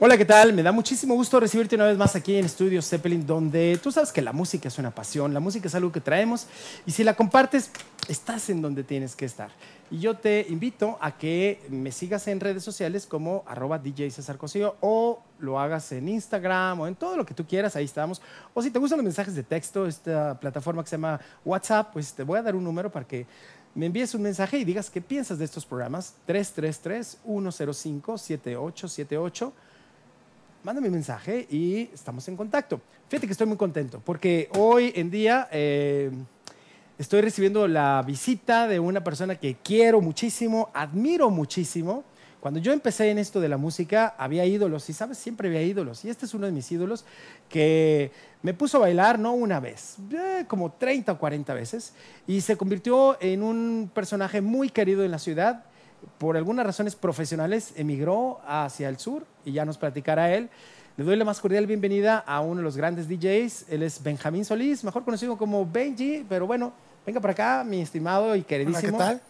Hola, ¿qué tal? Me da muchísimo gusto recibirte una vez más aquí en Estudio Zeppelin, donde tú sabes que la música es una pasión, la música es algo que traemos y si la compartes, estás en donde tienes que estar. Y yo te invito a que me sigas en redes sociales como arroba DJ César Cosío o lo hagas en Instagram o en todo lo que tú quieras, ahí estamos. O si te gustan los mensajes de texto, esta plataforma que se llama WhatsApp, pues te voy a dar un número para que me envíes un mensaje y digas qué piensas de estos programas. 333-105-7878. Mándame un mensaje y estamos en contacto. Fíjate que estoy muy contento porque hoy en día... Eh, estoy recibiendo la visita de una persona que quiero muchísimo, admiro muchísimo. Cuando yo empecé en esto de la música, había ídolos, y sabes, siempre había ídolos. Y este es uno de mis ídolos que me puso a bailar no una vez, eh, como 30 o 40 veces, y se convirtió en un personaje muy querido en la ciudad. Por algunas razones profesionales, emigró hacia el sur y ya nos platicará él. Le doy la más cordial bienvenida a uno de los grandes DJs. Él es Benjamín Solís, mejor conocido como Benji, pero bueno, Venga para acá, mi estimado y queridísimo. ¿qué tal?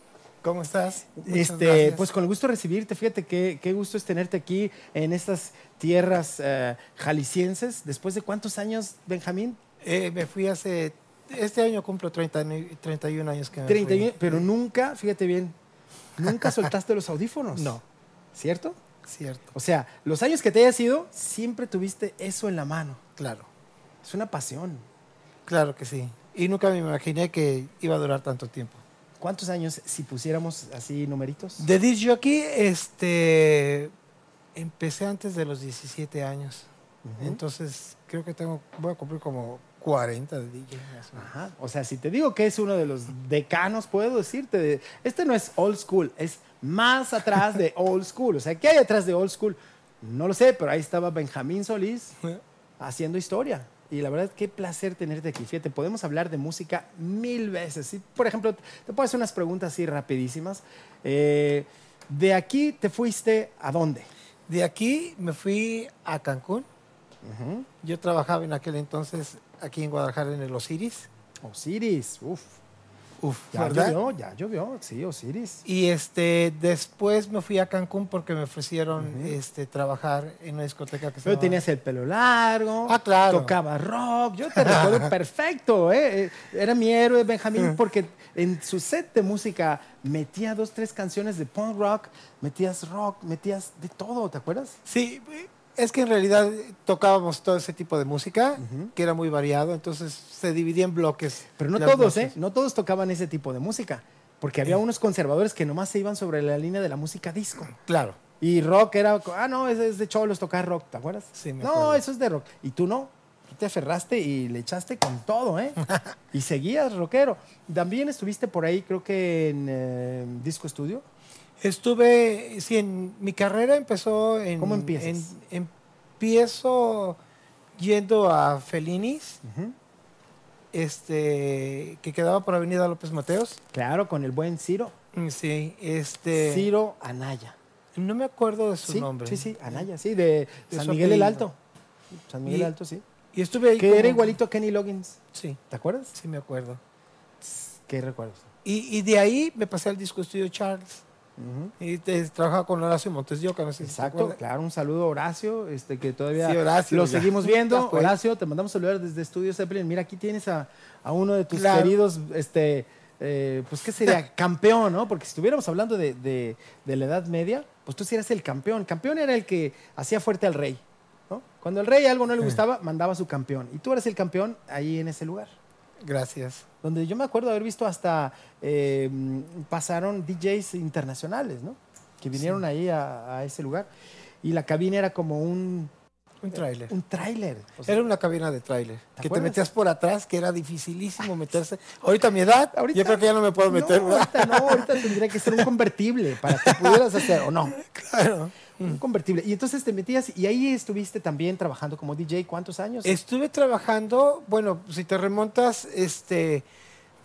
¿Cómo estás? este, pues con el gusto de recibirte. Fíjate qué, qué gusto es tenerte aquí en estas tierras uh, jaliscienses. ¿Después de cuántos años, Benjamín? Eh, me fui hace. Este año cumplo 30, 31 años que me 31, fui. Pero nunca, fíjate bien, nunca soltaste los audífonos. No. ¿Cierto? Cierto. O sea, los años que te hayas ido, siempre tuviste eso en la mano. Claro. Es una pasión. Claro que sí. Y nunca me imaginé que iba a durar tanto tiempo. ¿Cuántos años, si pusiéramos así numeritos? De disc jockey, este, empecé antes de los 17 años. Uh -huh. Entonces, creo que tengo, voy a cumplir como 40 de DJ. Ajá. O sea, si te digo que es uno de los decanos, puedo decirte, de, este no es old school, es más atrás de old school. O sea, ¿qué hay atrás de old school? No lo sé, pero ahí estaba Benjamín Solís haciendo historia. Y la verdad, qué placer tenerte aquí. Fíjate, podemos hablar de música mil veces. ¿sí? Por ejemplo, te puedo hacer unas preguntas así rapidísimas. Eh, ¿De aquí te fuiste a dónde? De aquí me fui a Cancún. Uh -huh. Yo trabajaba en aquel entonces aquí en Guadalajara en el Osiris. Osiris, uff. Uf, ya ¿verdad? llovió, ya llovió, sí, Osiris. Y este, después me fui a Cancún porque me ofrecieron uh -huh. este, trabajar en una discoteca que se Pero llamaba... tenías el pelo largo, ah, claro. tocaba rock, yo te recuerdo perfecto, ¿eh? era mi héroe Benjamín porque en su set de música metía dos, tres canciones de punk rock, metías rock, metías de todo, ¿te acuerdas? Sí, es que en realidad tocábamos todo ese tipo de música, uh -huh. que era muy variado, entonces se dividía en bloques. Pero no todos, ¿eh? No todos tocaban ese tipo de música, porque había eh. unos conservadores que nomás se iban sobre la línea de la música disco. Claro. Y rock era, ah, no, es, es de cholos tocar rock, ¿te acuerdas? Sí, me No, acuerdo. eso es de rock. Y tú no, tú te aferraste y le echaste con todo, ¿eh? y seguías rockero. También estuviste por ahí, creo que en eh, Disco Estudio. Estuve, sí, en mi carrera empezó en... ¿Cómo empiezas? En, empiezo yendo a Felinis, uh -huh. este, que quedaba por Avenida López Mateos. Claro, con el buen Ciro. Sí, este... Ciro Anaya. No me acuerdo de su sí, nombre. Sí, sí, Anaya, sí, de, de San Miguel el Alto. San Miguel y, Alto, sí. Y estuve ahí Que como... era igualito a Kenny Loggins. Sí. ¿Te acuerdas? Sí, me acuerdo. ¿Qué recuerdas? Y, y de ahí me pasé al disco estudio Charles. Uh -huh. Y te, trabajaba con Horacio Montes de Oca, no sé Exacto, si claro, un saludo a Horacio, este, que todavía sí, Horacio, lo ya. seguimos viendo. Horacio, te mandamos saludar desde Estudio Zeppelin. Mira, aquí tienes a, a uno de tus Claro. queridos, este, eh, pues, ¿qué sería? campeón, ¿no? Porque si estuviéramos hablando de, de- de la Edad Media, pues tú sí eras el campeón. Campeón era el que hacía fuerte al rey, ¿no? Cuando el rey algo no le gustaba, mandaba a su campeón. Y tú eres el campeón ahí en ese lugar. Gracias. Donde yo me acuerdo haber visto hasta, eh, pasaron DJs internacionales, ¿no? Que vinieron ahí a, a ese lugar. Y la cabina era como un, Un tráiler. un tráiler. O sea, Era una cabina de tráiler. Que te metías por atrás, que era dificilísimo meterse. Ahorita a mi edad, Ahorita- yo creo que ya no me puedo meter. no, ahorita no, ahorita tendría que ser un convertible para que pudieras hacer, o no, Claro. Un convertible. Y entonces te metías y ahí estuviste también trabajando como DJ, ¿cuántos años? Estuve trabajando, bueno, si te remontas, este,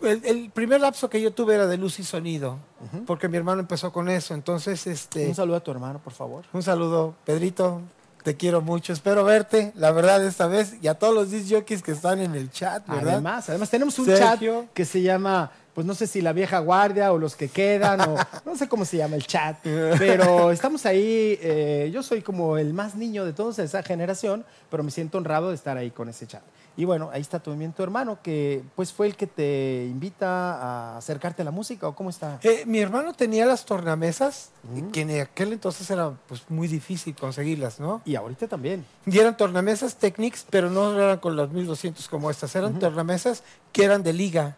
el, el primer lapso que yo tuve era de luz y sonido, porque mi hermano empezó con eso. Entonces, este, Un saludo a tu hermano, por favor. un saludo, Pedrito, te quiero mucho, espero verte, la verdad, esta vez, y a todos los disc jockeys que están en el chat, ¿verdad? Además, además tenemos un Sergio. chat que se llama pues no sé si la vieja guardia o los que quedan, o no sé cómo se llama el chat, pero estamos ahí, eh, yo soy como el más niño de toda esa generación, pero me siento honrado de estar ahí con ese chat. Y bueno, ahí está también tu hermano, que pues fue el que te invita a acercarte a la música, ¿o cómo está? Eh, mi hermano tenía las tornamesas, que en aquel entonces era pues muy difícil conseguirlas, ¿no? Y ahorita también. Y eran tornamesas Technics, pero no eran con los 1200 como estas, eran tornamesas que eran de liga.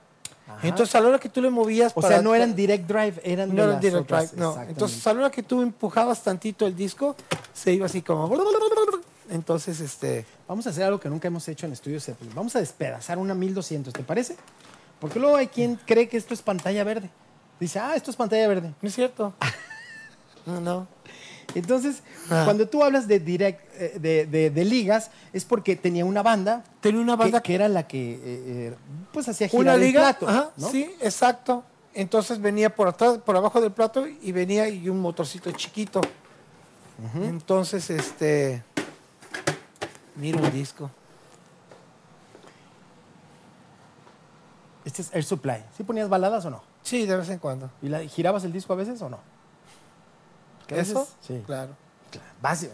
Entonces, a la hora que tú le movías. O sea, no eran direct drive, eran No eran direct drive, no. Entonces, a la hora que tú empujabas tantito el disco, se iba así como. Entonces, este. Vamos a hacer algo que nunca hemos hecho en Estudios Zeppelin. Vamos a despedazar una 1200, ¿te parece? Porque luego hay quien cree que esto es pantalla verde. Dice, ah, esto es pantalla verde. No es cierto. no, no. Entonces, ah. cuando tú hablas de, direct, eh, de, ligas, es porque tenía una banda. Tenía una banda que, era la que eh, eh, pues hacía girar una liga, el plato. Sí, exacto. Entonces venía por atrás, por abajo del plato y venía y un motorcito chiquito. Entonces, este. Mira un disco. Este es Air Supply. ¿Sí ponías baladas o no? Sí, de vez en cuando. ¿Y la, girabas el disco a veces o no? ¿Eso? Sí. Claro. claro. Básico.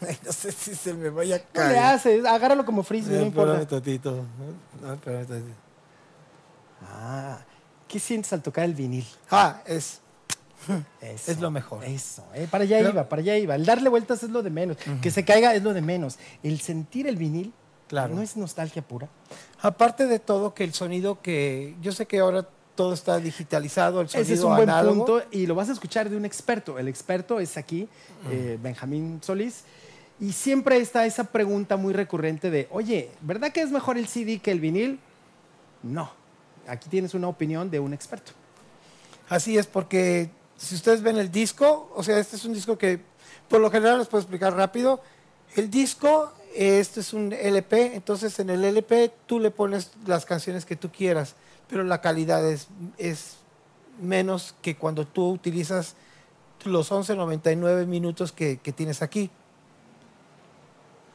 no sé si se me vaya a caer. ¿Qué le haces? Agárralo como frisbee, no, no importa. Tatito. No, tatito. Ah, ¿qué sientes al tocar el vinil? Ah, es... es lo mejor. Eso, eh, para allá iba, para allá iba. El darle vueltas es lo de menos. Que se caiga es lo de menos. El sentir el vinil claro. no es nostalgia pura. Aparte de todo, que el sonido que yo sé que ahora todo está digitalizado, el sonido Ese es un buen punto y lo vas a escuchar de un experto. El experto es aquí, eh, Benjamín Solís. Y siempre está esa pregunta muy recurrente de, oye, ¿verdad que es mejor el CD que el vinil? No. Aquí tienes una opinión de un experto. Así es, porque si ustedes ven el disco, o sea, este es un disco que por lo general les puedo explicar rápido. El disco, este es un LP, entonces en el LP tú le pones las canciones que tú quieras pero la calidad es, es menos que cuando tú utilizas los 11.99 minutos que, que tienes aquí.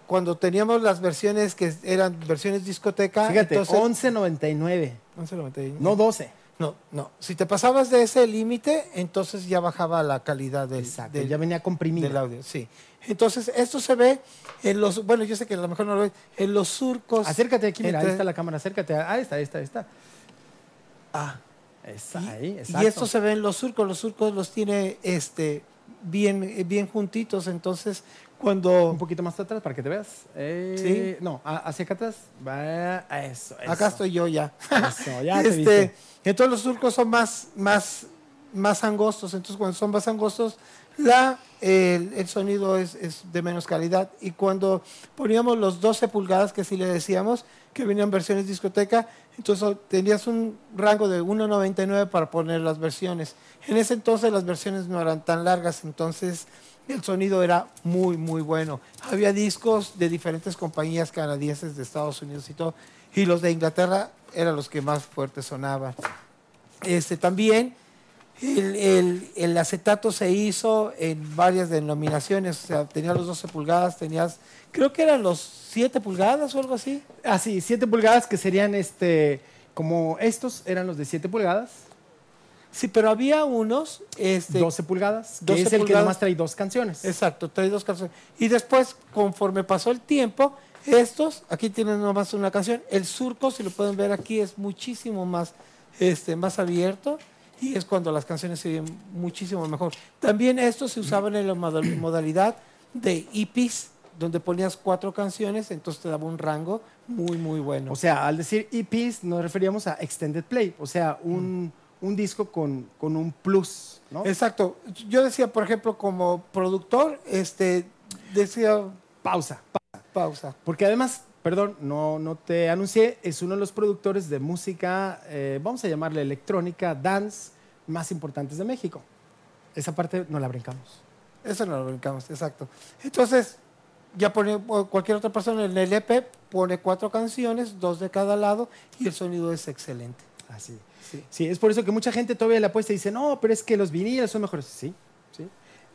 Cuando teníamos las versiones que eran versiones discoteca. Fíjate, 11.99. 11.99. No 12. No, no. Si te pasabas de ese límite, entonces ya bajaba la calidad del, Exacto, ya venía comprimido. Del audio, sí. Entonces, esto se ve en los, bueno, yo sé que a lo mejor no lo ves, en los surcos. Acércate aquí, mira, ahí está la cámara, acércate. Ahí está, ahí está, ahí está. Ah, ahí, y, esto se ve en los surcos, los surcos los tiene este, bien, bien juntitos, entonces cuando... Un poquito más atrás para que te veas. Eh, ¿Sí? No, hacia acá atrás. Va, eso, Acá estoy yo ya. Eso, ya te este, Entonces los surcos son más, más, más angostos, entonces cuando son más angostos, la, el, el sonido es, es, de menos calidad. Y cuando poníamos los 12 pulgadas, que sí le decíamos, que venían versiones discoteca, entonces tenías un rango de 1.99 para poner las versiones. En ese entonces las versiones no eran tan largas, entonces el sonido era muy, muy bueno. Había discos de diferentes compañías canadienses de Estados Unidos y todo, y los de Inglaterra eran los que más fuertes sonaban. Este, también el, el, acetato se hizo en varias denominaciones, o sea, tenía los 12 pulgadas, tenías, creo que eran los 7 pulgadas o algo así. Ah, sí, 7 pulgadas que serían este, como estos eran los de 7 pulgadas. Sí, pero había unos... Este, 12 pulgadas, que es el que nomás trae dos canciones. Exacto, trae dos canciones. Y después, conforme pasó el tiempo, estos, aquí tienen nomás una canción. El surco, si lo pueden ver aquí, es muchísimo más, este, más abierto y es cuando las canciones se oyen muchísimo mejor. También esto se usaba en la modalidad de EPs, donde ponías cuatro canciones, entonces te daba un rango muy, muy bueno. O sea, al decir EPs nos referíamos a Extended Play, o sea, un, un disco con, con, un plus, ¿no? Exacto. Yo decía, por ejemplo, como productor, este, decía... Pausa, pausa. Pausa. Porque además perdón, no, no te anuncié, es uno de los productores de música, eh, vamos a llamarle electrónica, dance, más importantes de México. Esa parte no la brincamos. Eso no la brincamos, exacto. Entonces, ya pone cualquier otra persona en el EP, pone cuatro canciones, dos de cada lado, y el sonido es excelente. Así. Sí. sí, es por eso que mucha gente todavía le apuesta y dice, no, pero es que los viniles son mejores. Sí,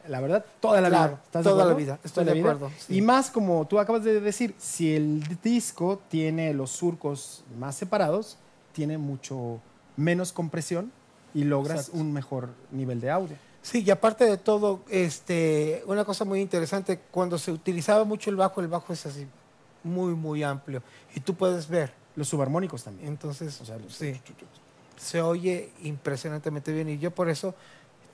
la verdad, toda la vida. toda la vida, estoy de acuerdo. Y más como tú acabas de decir, si el disco tiene los surcos más separados, tiene mucho, menos compresión y logras Exacto. un mejor nivel de audio. Sí, y aparte de todo, este, una cosa muy interesante, cuando se utilizaba mucho el bajo, el bajo es así, muy, muy amplio. Y tú puedes ver. Los subarmónicos también. Entonces, O sea, los- sí, se oye impresionantemente bien. Y yo por eso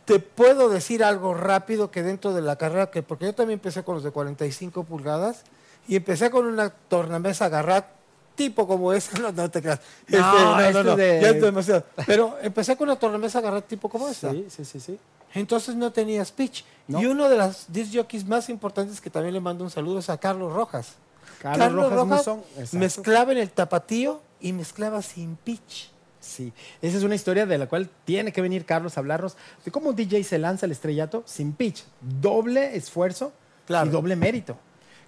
te puedo decir algo rápido que dentro de la carrera, que porque yo también empecé con los de 45 pulgadas y empecé con una tornamesa Garrat tipo como esa, no, no te creas. Este, No, este de- ya es demasiado. Pero empecé con una tornamesa Garrat tipo como esa. Sí, sí, sí, sí. Entonces no tenías pitch. No. Y uno de los disc jockeys más importantes que también le mando un saludo es a Carlos Rojas. Carlos, Rojas, Musón. exacto. mezclaba en el tapatío y mezclaba sin pitch. Sí, esa es una historia de la cual tiene que venir Carlos a hablarnos de cómo un DJ se lanza al estrellato sin pitch. Doble esfuerzo Claro. y doble mérito.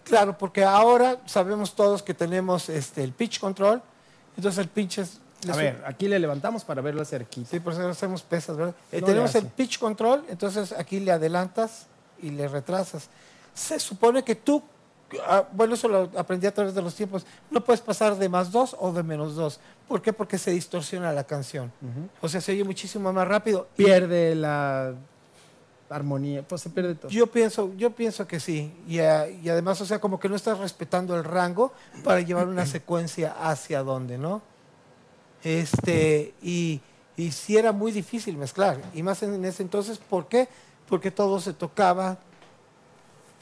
Claro, porque ahora sabemos todos que tenemos este, el pitch control. Entonces el pitch es... A ver, aquí le levantamos para verlo cerquita. Sí, por eso hacemos pesas, ¿verdad? Eh, No tenemos el pitch control, entonces aquí le adelantas y le retrasas. Se supone que tú, ah, bueno, eso lo aprendí a través de los tiempos, no puedes pasar de más dos o de menos dos. ¿Por qué? Porque se distorsiona la canción. O sea, se oye muchísimo más rápido. Y Pierde la armonía, pues se pierde todo. Yo pienso, yo pienso que sí. Y, ah, y además, o sea, como que no estás respetando el rango para llevar una secuencia hacia dónde, ¿no? Este, y, y sí era muy difícil mezclar. Y más en ese entonces, ¿por qué? Porque todo se tocaba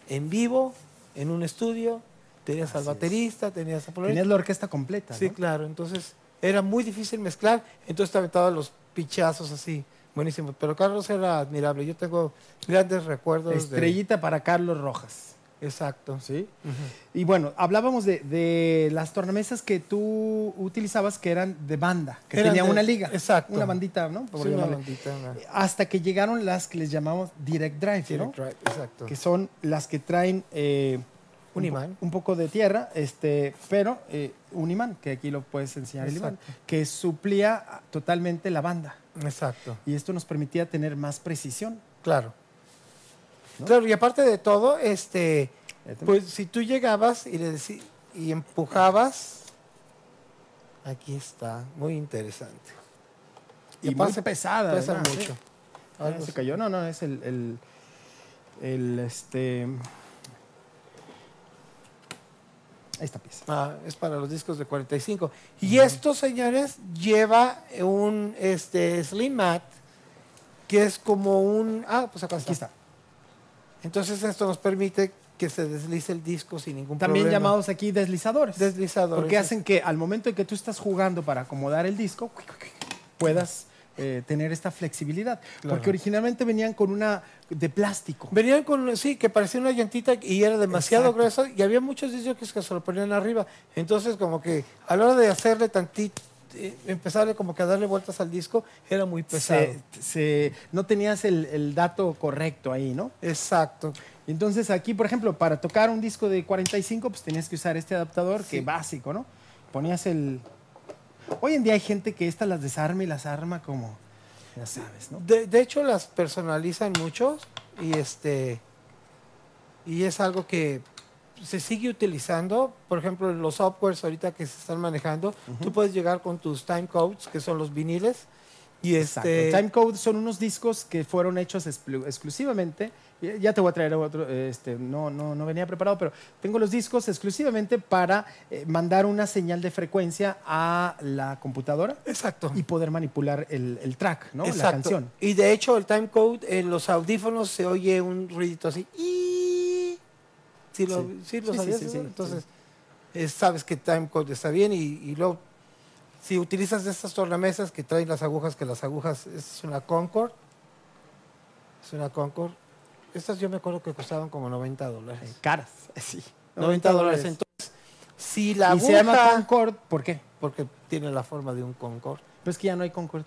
en vivo, en un estudio, tenías al Así baterista, tenías a Tenías la orquesta completa, Sí, ¿no? claro. Entonces era muy difícil mezclar. Entonces te aventaba los pichazos así. Buenísimo. Pero Carlos era admirable. Yo tengo grandes recuerdos. de- Estrellita para Carlos Rojas. Exacto. ¿sí? Y bueno, hablábamos de, de las tornamesas que tú utilizabas que eran de banda, que Eran tenía de- una liga. exacto. Una bandita, ¿no? Sí, una bandita, una- Hasta que llegaron las que les llamamos Direct Drive, ¿no? Direct drive, Exacto. que son las que traen eh, Un imán. un poco de tierra, este, pero eh, un imán, que aquí lo puedes enseñar el imán, que suplía totalmente la banda. Exacto. Y esto nos permitía tener más precisión. Claro. ¿No? Claro, y aparte de todo, este, pues si tú llegabas y le decí- y empujabas, aquí está, muy interesante. y muy aparte pesada. Pesa mucho. ¿eh? Ah, se cayó, no, no, es el, el, el, este, esta pieza. Ah, es para los discos de 45. Y esto, señores, lleva un este, Slim Mat, que es como un... Ah, pues acá está. Aquí está. Entonces esto nos permite que se deslice el disco sin ningún También problema. llamados aquí deslizadores. deslizadores. Porque hacen que al momento en que tú estás jugando para acomodar el disco, puedas eh, tener esta flexibilidad. Claro. Porque originalmente venían con una de plástico. Venían con, sí, que parecía una llantita y era demasiado Exacto. grueso y había muchos discos que se lo ponían arriba. Entonces, como que a la hora de hacerle tantito, eh, empezarle como que a darle vueltas al disco, era muy pesado. Se- se- no tenías el, el dato correcto ahí, ¿no? Exacto. Entonces aquí, por ejemplo, para tocar un disco de 45, pues tenías que usar este adaptador, que Sí. básico, ¿no? Ponías el... Hoy en día hay gente que estas las desarma y las arma como, ya sabes, ¿no? De, de hecho, las personalizan mucho y este y es algo que se sigue utilizando. Por ejemplo, los softwares ahorita que se están manejando, tú puedes llegar con tus time codes, que son los viniles, y Exacto. este Timecode son unos discos que fueron hechos exclu- exclusivamente. Ya te voy a traer otro, este, no, no, no venía preparado, pero tengo los discos exclusivamente para eh, mandar una señal de frecuencia a la computadora exacto. y poder manipular el, el track, ¿no? La canción. Y de hecho, el time code en los audífonos se oye un ruidito así. ¿Sí lo, Sí. sí lo Sí, sabías sí, Entonces, eh, sabes que time code está bien y, y luego, si utilizas estas tornamesas que traen las agujas, que las agujas, es una Concord. Es una Concord. Estas yo me acuerdo que costaban como 90 dólares. Eh, Caras, sí. 90 dólares. Entonces, si la y se llama aguja, Concord, ¿por qué? porque tiene la forma de un Concord. Pues que ya no hay Concord.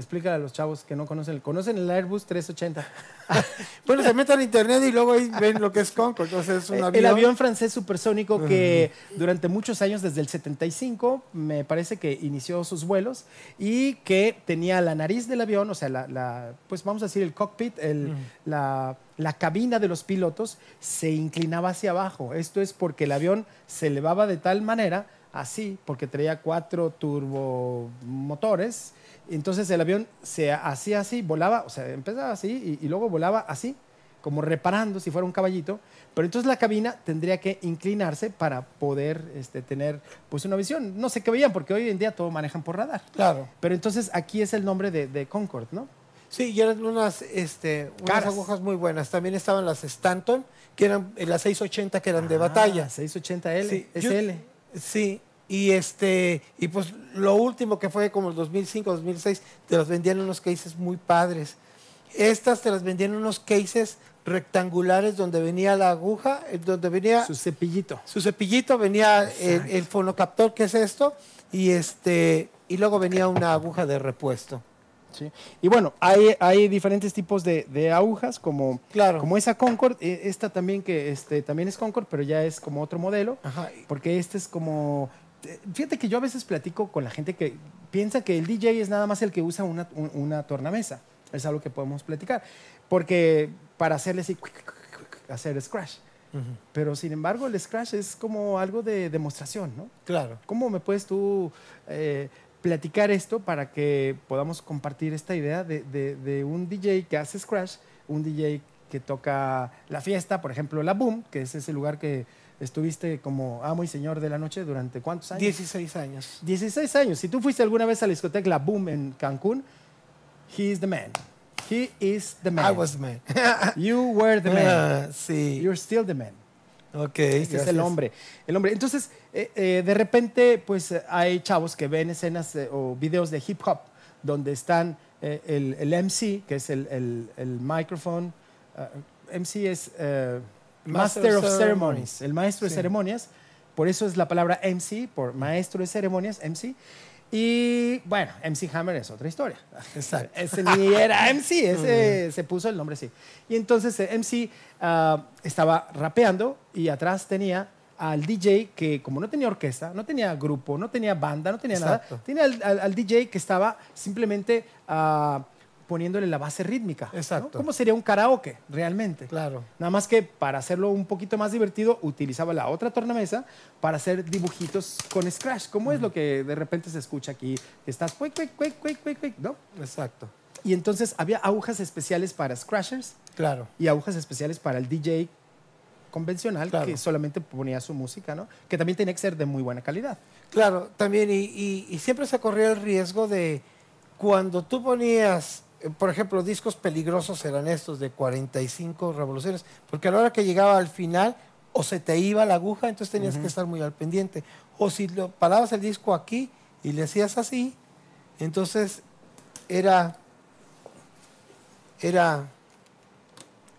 Explícale a los chavos que no conocen. ¿Conocen el Airbus 380? Bueno, se meten a internet y luego ahí ven lo que es Concord. Entonces, es un Eh, avión. El avión francés supersónico que durante muchos años, desde el 75, me parece que inició sus vuelos y que tenía la nariz del avión, o sea, la, la- pues vamos a decir el cockpit, el- la, la cabina de los pilotos se inclinaba hacia abajo. Esto es porque el avión se elevaba de tal manera así, porque traía cuatro turbomotores. Entonces el avión se hacía así, volaba, o sea, empezaba así y, y luego volaba así, como reparando si fuera un caballito. Pero entonces la cabina tendría que inclinarse para poder este, tener pues una visión. No sé qué veían, porque hoy en día todo manejan por radar. Claro. Pero entonces aquí es el nombre de, de Concorde, ¿no? Sí, y eran unas, este, unas agujas muy buenas. También estaban las Stanton, que eran eh, las 680 que eran de Ah, batalla. 680L, Sí, yo- SL. Sí, y este y pues lo último que fue como el 2005, 2006, te las vendían unos cases muy padres. Estas te las vendían unos cases rectangulares donde venía la aguja, eh, donde venía Su su, cepillito. cepillito, venía el, fonocaptor que es esto y este y luego venía una aguja de repuesto. Sí. Y bueno, hay, hay diferentes tipos de, de agujas, como, Claro. como esa Concord, eh, esta también que este, también es Concord, pero ya es como otro modelo, Ajá. porque este es como... eh, Fíjate que yo a veces platico con la gente que piensa que el DJ es nada más el que usa una, un- una tornamesa. Es algo que podemos platicar. Porque para hacerle así, hacer scratch. Pero sin embargo, el scratch es como algo de demostración, ¿no? Claro. ¿Cómo me puedes tú eh, platicar esto para que podamos compartir esta idea de, de- de un DJ que hace scratch, un DJ que toca la fiesta, por ejemplo, la Boom, que es ese lugar que estuviste como amo y señor de la noche durante cuántos años? 16 años. 16 años. Si tú fuiste alguna vez a la discoteca La Boom en Cancún, he is the man. He is the man. I was man. You were the man. Ah, sí. You're still the man. Ok. Este es el hombre. El hombre. Entonces, eh, eh, de repente, pues hay chavos que ven escenas eh, o videos de hip hop donde están eh, el, el MC, que es el, el, el microphone. ah, MC es eh, Master, Master of of Ceremonies, Ceremonies. el maestro de Sí. ceremonias. Por eso es la palabra MC, por maestro de ceremonias, MC. Y bueno, MC Hammer es otra historia. Exacto. Ese ni era MC, ese se puso el nombre así. Y entonces eh, MC ah, estaba rapeando y atrás tenía al DJ que como no tenía orquesta, no tenía grupo, no tenía banda, no tenía Exacto. nada, tenía al, al- al DJ que estaba simplemente ah, poniéndole la base rítmica. ¿no? Exacto. ¿Cómo sería un karaoke realmente? Claro. Nada más que para hacerlo un poquito más divertido, utilizaba la otra tornamesa para hacer dibujitos con Scratch. ¿Cómo es lo que de repente se escucha aquí? Que estás, cuic, cuic, cuic, cuic, cuic, cuic, ¿no? Exacto. Y entonces había agujas especiales para Scratchers Claro. y agujas especiales para el DJ convencional Claro. que solamente ponía su música, ¿no? Que también tenía que ser de muy buena calidad. Claro, también, y, y- y siempre se corría el riesgo de cuando tú ponías, por ejemplo, discos peligrosos eran estos de 45 revoluciones, porque a la hora que llegaba al final, o se te iba la aguja, entonces tenías que estar muy al pendiente. O si lo, parabas el disco aquí y le hacías así, entonces era, era,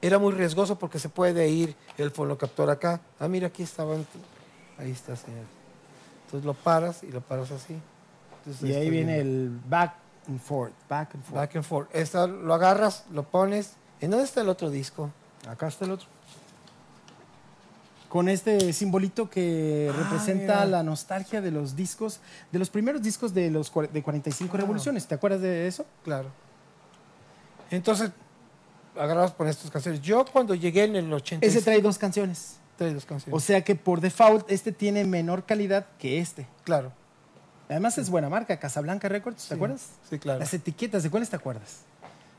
era muy riesgoso porque se puede ir el fonocaptor acá. Ah, mira, aquí estaba. Ahí está, señor. Entonces lo paras y lo paras así. Entonces, Y ahí viene bien. el back and forth, back and forth. Back and forth. Esta lo agarras, lo pones. ¿En dónde está el otro disco? Acá está el otro. Con este simbolito que Ah, representa mira. la nostalgia de los discos, de los primeros discos de los de 45 Claro. revoluciones. ¿Te acuerdas de eso? Claro. Entonces, agarrabas por estas canciones. Yo cuando llegué en el 80. Ese trae dos canciones. trae dos canciones. O sea que por default este tiene menor calidad que este. claro. Además es buena marca, Casablanca Records, ¿te Sí, acuerdas? Sí, claro. Las etiquetas, ¿de cuáles te acuerdas?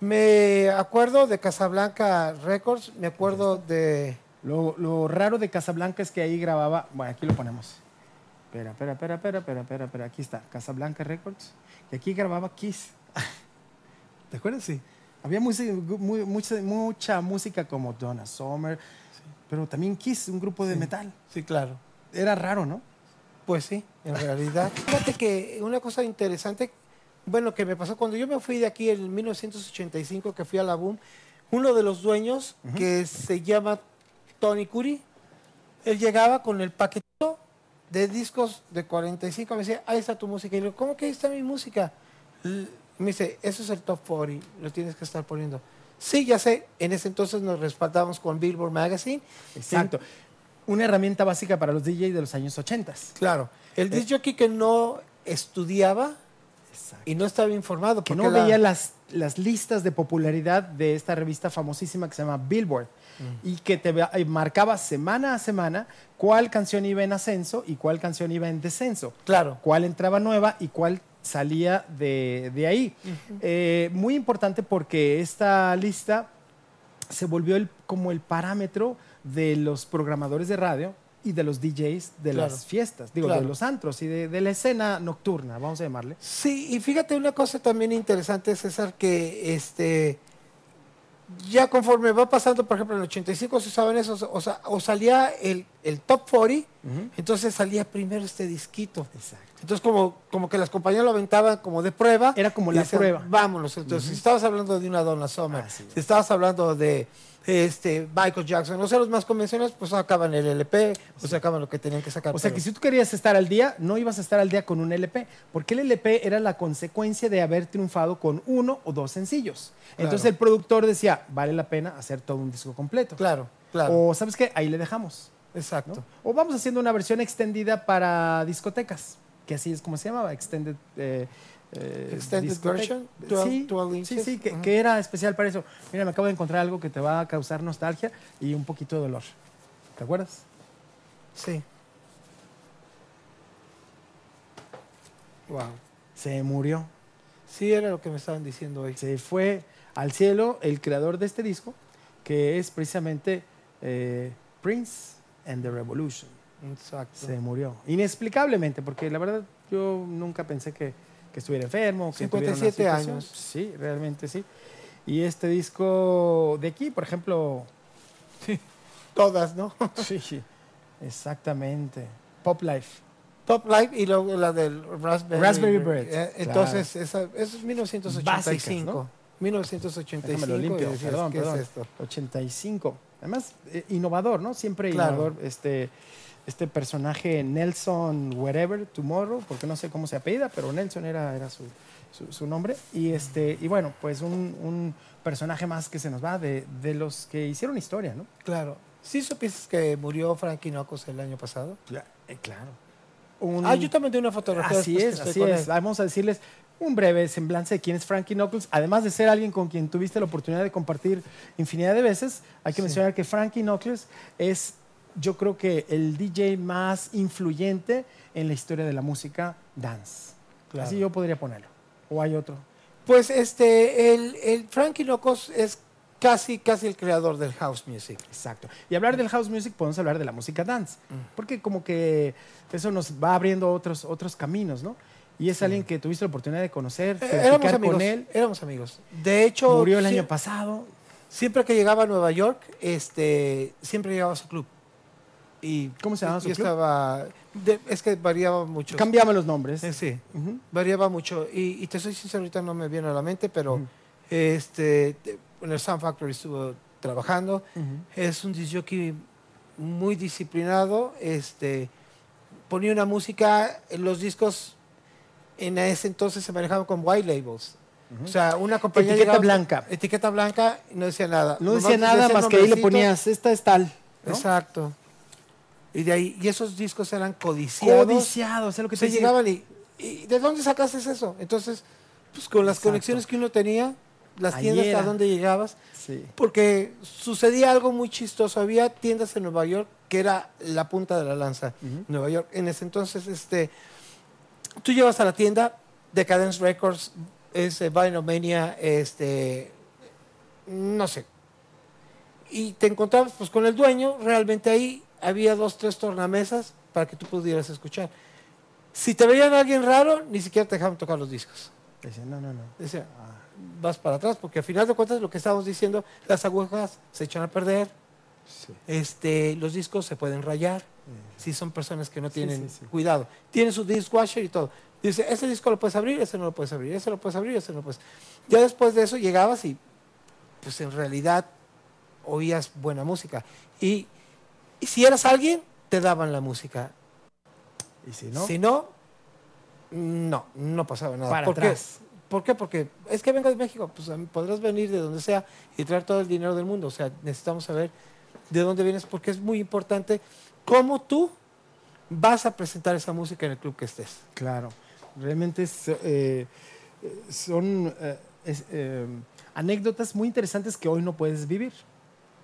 Me acuerdo de Casablanca Records, me acuerdo de... Lo, lo raro de Casablanca es que ahí grababa, bueno, aquí lo ponemos. Espera, espera, espera, espera, espera, espera, espera, aquí está, Casablanca Records. Y aquí grababa Kiss. ¿Te acuerdas? Sí. Había mucha, mucha música como Donna Summer, pero también Kiss, un grupo de Sí. metal. Sí, claro. Era raro, ¿no? Pues sí, en realidad. Fíjate que una cosa interesante, bueno, que me pasó cuando yo me fui de aquí en 1985, que fui a la Boom, uno de los dueños, que se llama Tony Curry, él llegaba con el paquetito de discos de 45, me decía, ahí está tu música. Y yo, ¿cómo que ahí está mi música? Me dice, eso es el top 40, lo tienes que estar poniendo. Sí, ya sé, en ese entonces nos respaldamos con Billboard Magazine. Exacto. Una herramienta básica para los DJs de los años 80. Claro. El Eh. jockey que no estudiaba Exacto. y no estaba informado. que no la- veía las, las listas de popularidad de esta revista famosísima que se llama Billboard Mm. y que te eh, marcaba semana a semana cuál canción iba en ascenso y cuál canción iba en descenso, Claro. cuál entraba nueva y cuál salía de, de ahí. Eh, muy importante porque esta lista se volvió el- como el parámetro de los programadores de radio y de los DJs de Claro. las fiestas, digo, Claro. de los antros y de, de la escena nocturna, vamos a llamarle. Sí, y fíjate una cosa también interesante, César, que este ya conforme va pasando, por ejemplo, en el 85 se usaban esos, o, sea, o salía el, el top 40, entonces salía primero este disquito. Exacto. Entonces como, como que las compañías lo aventaban como de prueba. Era como la decían, prueba. Vámonos. Entonces, si estabas hablando de una Donna Summer, es. si estabas hablando de este Michael Jackson, o sea, los más convencionales, pues sacaban el LP, o sacaban lo que tenían que sacar. O sea pero- que si tú querías estar al día, no ibas a estar al día con un LP, porque el LP era la consecuencia de haber triunfado con uno o dos sencillos. Entonces el productor decía, vale la pena hacer todo un disco completo. Claro, claro. O sabes qué, ahí le dejamos. exacto. ¿no? O vamos haciendo una versión extendida para discotecas, que así es como se llamaba, extended. eh, eh, Extended version, 12 sí, 12 sí, sí, que, Ujú. que era especial para eso. Mira, me acabo de encontrar algo que te va a causar nostalgia y un poquito de dolor. ¿Te acuerdas? Sí. Wow. Se murió. Sí, era lo que me estaban diciendo hoy. se fue al cielo el creador de este disco, que es precisamente eh, Prince and the Revolution. Exacto. Se murió. Inexplicablemente, porque la verdad yo nunca pensé que, que estuviera enfermo. Que tuviera una 57 situación. años. Sí, realmente sí. Y este disco de aquí, por ejemplo, Todas, ¿no? sí, exactamente. Pop Life. Top Life y luego la del Raspberry, Raspberry Bird, Eh, Entonces, esa, eso es 1985. Básicas, ¿no? 1985. Déjame lo limpio, decías, perdón, ¿qué perdón. es esto? 85. Además, eh, innovador, ¿no? Siempre Claro. innovador este, este personaje Nelson Wherever Tomorrow, porque no sé cómo se apellida, pero Nelson era, era su, su- su nombre. Y, este, y bueno, pues un, un personaje más que se nos va de, de los que hicieron historia, ¿no? Claro. ¿Sí supiste que murió Frankie Knuckles el año pasado? Eh, claro. Un- Ah, yo también tengo una fotografía. Así es, así es. él. Vamos a decirles un breve semblanza de quién es Frankie Knuckles. Además de ser alguien con quien tuviste la oportunidad de compartir infinidad de veces, hay que Sí. mencionar que Frankie Knuckles es, yo creo que el DJ más influyente en la historia de la música dance. Claro. Así yo podría ponerlo. ¿O hay otro? Pues este, el, el Frankie Knuckles es casi, casi el creador del house music. Exacto. Y hablar del house music, podemos hablar de la música dance, Mm. porque como que eso nos va abriendo otros, otros caminos, ¿no? Y es alguien que tuviste la oportunidad de conocer, Eh, éramos amigos. con él. Éramos amigos. De hecho, Murió el sí- año pasado. siempre que llegaba a Nueva York, este, siempre llegaba a su club. Y ¿Cómo se club? estaba, de- es que variaba mucho. Cambiamos los nombres. Sí, variaba mucho. Y, y te soy sincero, ahorita no me viene a la mente, pero este, te- en el Sound Factory estuvo trabajando. Es un disjockey muy disciplinado. Este, ponía una música, en los discos en ese entonces se manejaban con white labels. O sea, una compañía Etiqueta llegaba- blanca. Etiqueta blanca y no decía nada. No Nomás decía nada más que ahí le ponías, esta es tal. ¿no? Exacto. Y de ahí, y esos discos eran codiciados. Codiciado, sé lo que te Se decía. llegaban y, y ¿de dónde sacaste eso? Entonces, pues con las Exacto. conexiones que uno tenía, las tiendas a dónde llegabas, Sí. porque sucedía algo muy chistoso. Había tiendas en Nueva York que era la punta de la lanza. Nueva York. En ese entonces, este, tú llevas a la tienda Decadence Records, es Vinyl este, no sé. Y te encontrabas pues con el dueño, realmente ahí había dos, tres tornamesas para que tú pudieras escuchar. Si te veían a alguien raro, ni siquiera te dejaban tocar los discos. Decía, no, no, no. Decía, Ah, vas para atrás, porque al final de cuentas lo que estábamos diciendo, las agujas se echan a perder, sí. este, los discos se pueden rayar, si son personas que no Sí, tienen sí, sí. cuidado. Tienen su dishwasher y todo. Dice, ese disco lo puedes abrir, ese no lo puedes abrir, ese lo puedes abrir, ese no lo puedes. Ya después de eso llegabas y, pues en realidad, oías buena música. Y, y si eras alguien, te daban la música. Y si no, Si no, no, no pasaba nada. Para ¿Por qué? atrás. ¿Por qué? Porque es que vengo de México, pues mí podrás venir de donde sea y traer todo el dinero del mundo. O sea, necesitamos saber de dónde vienes porque es muy importante cómo tú vas a presentar esa música en el club que estés. claro. Realmente es, eh, son eh, es, eh, anécdotas muy interesantes que hoy no puedes vivir.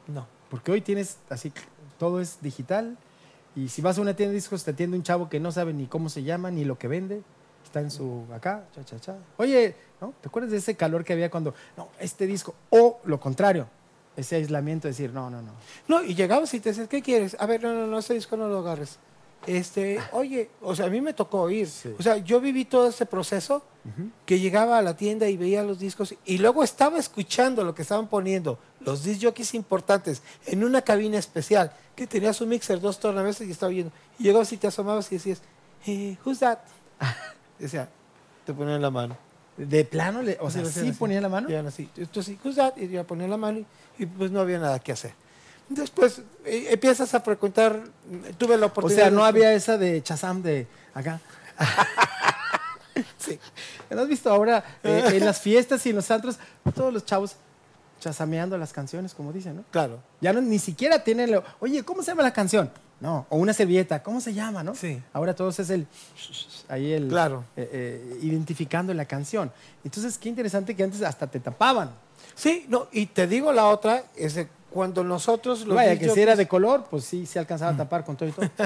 No. Porque hoy tienes así, todo es digital. Y si vas a una tienda de discos, te atiende un chavo que no sabe ni cómo se llama, ni lo que vende. Está en su acá, cha, cha, cha. Oye, ¿no? ¿te acuerdas de ese calor que había cuando, no, este disco? O lo contrario, ese aislamiento, decir, no, no, no. No, y llegabas y te decías, ¿qué quieres? A ver, no, no, no, ese disco no lo agarres. Este, oye, o sea, a mí me tocó oír. Sí. O sea, yo viví todo ese proceso que llegaba a la tienda y veía los discos y luego estaba escuchando lo que estaban poniendo, los disc jockeys importantes, en una cabina especial que tenía su mixer, dos tornamesas y estaba oyendo. Y llegabas y te asomabas y decías, eh, who's that? Decía, te ponían la mano. De plano, le- o sea, Sí, sí, sí, sí. ponía la mano. Así, sí, who's that? Y ya ponían la mano y, y, pues no había nada que hacer. Después eh, empiezas a frecuentar, tuve la O oportunidad. sea, no de- había esa de Chazam de acá. Sí. ¿No has visto ahora eh, en las fiestas y en los antros todos los chavos chasameando las canciones, como dicen, ¿no? Claro. Ya no, ni siquiera tienen, lo, oye, ¿cómo se llama la canción? No, o una servilleta, ¿cómo se llama, no? Sí. Ahora todos es el, ahí el, Claro. eh, eh, identificando la canción. Entonces, qué interesante que antes hasta te tapaban. Sí, no, y te digo la otra, es de cuando nosotros los Vaya, que si era de color, pues sí, se alcanzaba a tapar con todo y todo.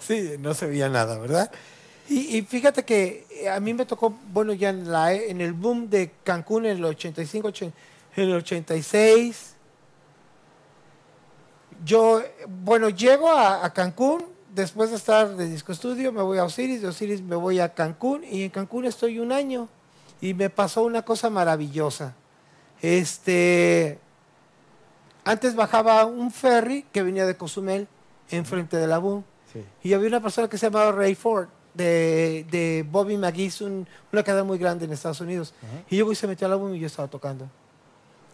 Sí, no se veía nada, ¿verdad? Y, y fíjate que eh, a mí me tocó, bueno, ya en, la, e- en el boom de Cancún en el 85, ochen- en el 86. Yo, bueno, llego a, a Cancún, después de estar de Disco Estudio, me voy a Osiris, de Osiris me voy a Cancún, y en Cancún estoy un año. Y me pasó una cosa maravillosa. Este, antes bajaba un ferry que venía de Cozumel, enfrente de la boom. Sí. Y había una persona que se llamaba Ray Ford, de, de Bobby McGee, un- una cadena muy grande en Estados Unidos. Ajá. Y llegó y se metió a la boom y yo estaba tocando.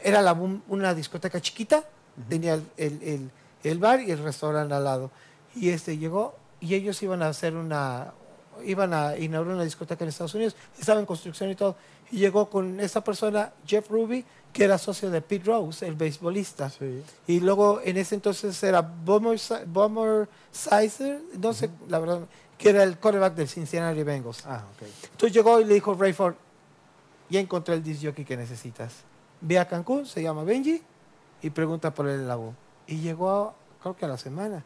Era la boom una discoteca chiquita, tenía el, el- el- el bar y el restaurante al lado. Y este llegó y ellos iban a hacer una, iban a inaugurar una discoteca en Estados Unidos, estaba en construcción y todo. Y llegó con esa persona, Jeff Ruby, que era socio de Pete Rose, el beisbolista. Sí. Y luego en ese entonces era Bomber, Bomber Sizer, no sé, la verdad, que era el quarterback del Cincinnati Bengals. Ah, ok. Entonces llegó y le dijo Rayford, ya encontré el disc jockey que necesitas. Ve a Cancún, se llama Benji, y pregunta por él en la voz. Y llegó, creo que a la semana.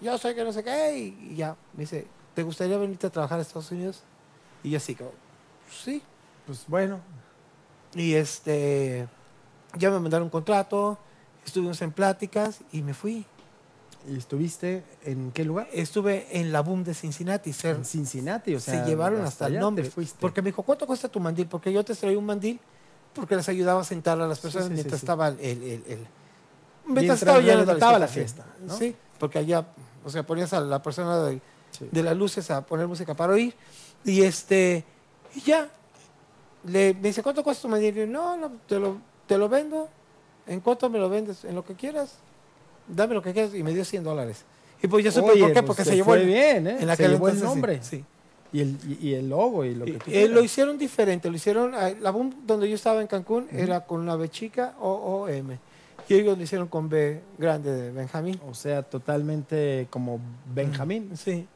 Yo sé que no sé qué, y, y ya, me dice, ¿te gustaría venirte a trabajar a Estados Unidos? Y yo así, como, sí. Pues bueno, Y este, ya me mandaron un contrato, estuvimos en pláticas y me fui. ¿y estuviste en qué lugar? Estuve en la boom de Cincinnati, ser- En Cincinnati, o sea. se llevaron hasta, el nombre. te fuiste. Porque me dijo, ¿cuánto cuesta tu mandil? Porque yo te traía un mandil porque les ayudaba a sentar a las personas sí, sí, mientras sí. estaba el... el, el- el- Mientras estaba de reventaba la discoteca, fiesta, ¿no? Sí, porque allá, o sea, ponías a la persona de, de las luces a poner música para oír. Y este, y ya. Le, me dice, ¿cuánto cuesta tu yo, no, no, te lo, te lo vendo. ¿En cuánto me lo vendes? En lo que quieras. Dame lo que quieras. Y me dio 100 dólares. Y pues yo supe Oye, por qué, pues porque te se llevó el, bien, ¿eh? en se aquel llevó el entonces, sí, nombre. Sí. Y, el, y, y el logo y lo que tú eh, lo hicieron diferente, lo hicieron, ah, la boom donde yo estaba en Cancún era con una B chica o o M y ellos lo hicieron con B grande de Benjamín. O sea, totalmente como Benjamín. Sí.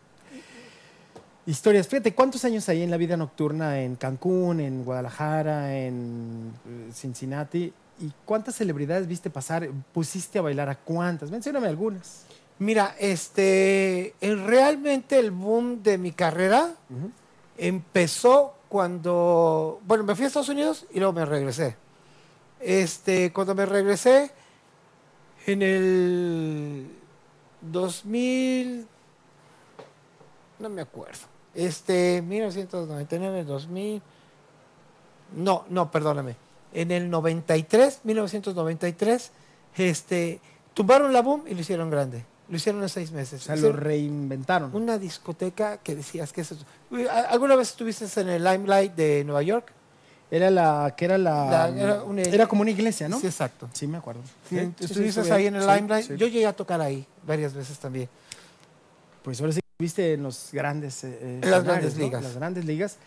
Historias. Fíjate, ¿cuántos años hay en la vida nocturna en Cancún, en Guadalajara, en eh, Cincinnati? ¿Y cuántas celebridades viste pasar? ¿Pusiste a bailar a cuántas? Mencióname algunas. Mira, este, en realmente el boom de mi carrera empezó cuando, bueno, me fui a Estados Unidos y luego me regresé. Este, cuando me regresé en el 2000, no me acuerdo. Este, 1999, 2000, no, no, perdóname. En el 93, 1993, este, tumbaron la boom y lo hicieron grande. Lo hicieron en seis meses. O sea, lo reinventaron. una discoteca que decías que es eso. Uy, ¿a- ¿Alguna vez estuviste en el Limelight de Nueva York? Era la que era la, La- era una- era como una iglesia, ¿no? Sí, exacto. Sí, me acuerdo. Sí, Sí, sí, estuviste sí, ahí en el Limelight. Yo llegué a tocar ahí varias veces también. Pues ahora sí viste en los grandes eh, eh, En las grandes ¿no? ligas. Las grandes ligas.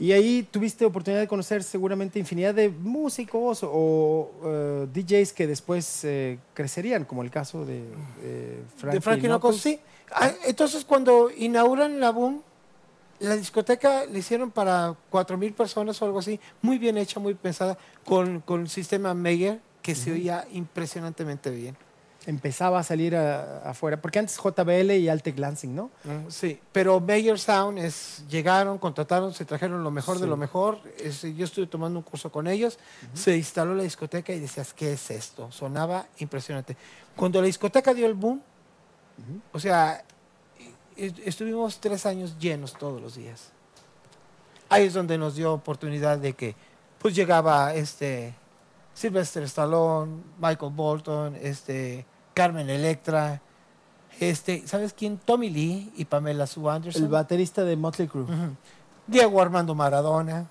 Y ahí tuviste oportunidad de conocer seguramente infinidad de músicos o eh, DJs que después eh, crecerían, como el caso de eh, Frankie de Frankie Knuckles. Knuckles, sí. Ah, entonces, cuando inauguran la boom, la discoteca la hicieron para 4.000 personas o algo así, muy bien hecha, muy pensada, con, con el sistema Meyer, que se oía impresionantemente bien. Empezaba a salir a- afuera, porque antes JBL y Altec Lansing, ¿no? Sí, pero Meyer Sound es, llegaron, contrataron, se trajeron lo mejor de lo mejor. Es- yo estuve tomando un curso con ellos, se instaló la discoteca y decías, ¿qué es esto? Sonaba impresionante. Cuando la discoteca dio el boom, o sea, e- estuvimos tres años llenos todos los días. Ahí es donde nos dio oportunidad de que, pues llegaba este Sylvester Stallone, Michael Bolton, este Carmen Electra, este, ¿sabes quién? Tommy Lee y Pamela Sue Anderson. El baterista de Motley Crue. Diego Armando Maradona,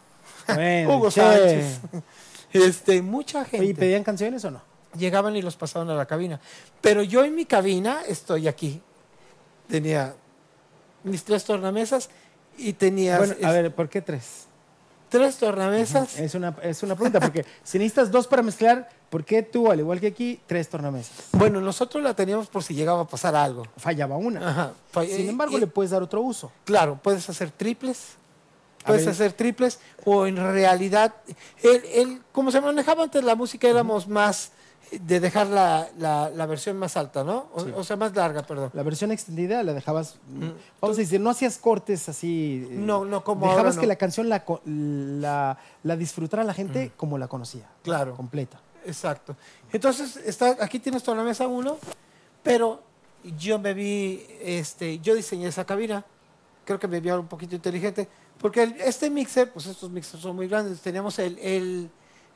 Bueno, Hugo che. Sánchez, este, mucha gente. ¿y ¿pedían canciones o no? Llegaban y los pasaban a la cabina. Pero yo en mi cabina estoy aquí. Tenía mis tres tornamesas y tenía Bueno, a ver, ¿por qué tres? Tres tornamesas. Es una, es una pregunta, porque si necesitas dos para mezclar, ¿por qué tú, al igual que aquí, tres tornamesas? Bueno, nosotros la teníamos por si llegaba a pasar algo. Fallaba una. Ajá. Sin y- embargo, y- le puedes dar otro uso. Claro, puedes hacer triples. Puedes hacer triples o en realidad, el, el- como se manejaba antes la música, éramos más de dejar la, la- la versión más alta, ¿no? O, Sí. o sea, más larga, perdón. La versión extendida la dejabas, vamos a decir, no hacías cortes así. eh, No, no como Dejabas ahora, no. que la canción la, la, la disfrutara la gente como la conocía. Claro. Completa. Exacto. Entonces, está, aquí tienes toda la mesa uno, pero yo me vi, este, yo diseñé esa cabina, creo que me vi un poquito inteligente, porque el- este mixer, pues estos mixers son muy grandes, teníamos el, el,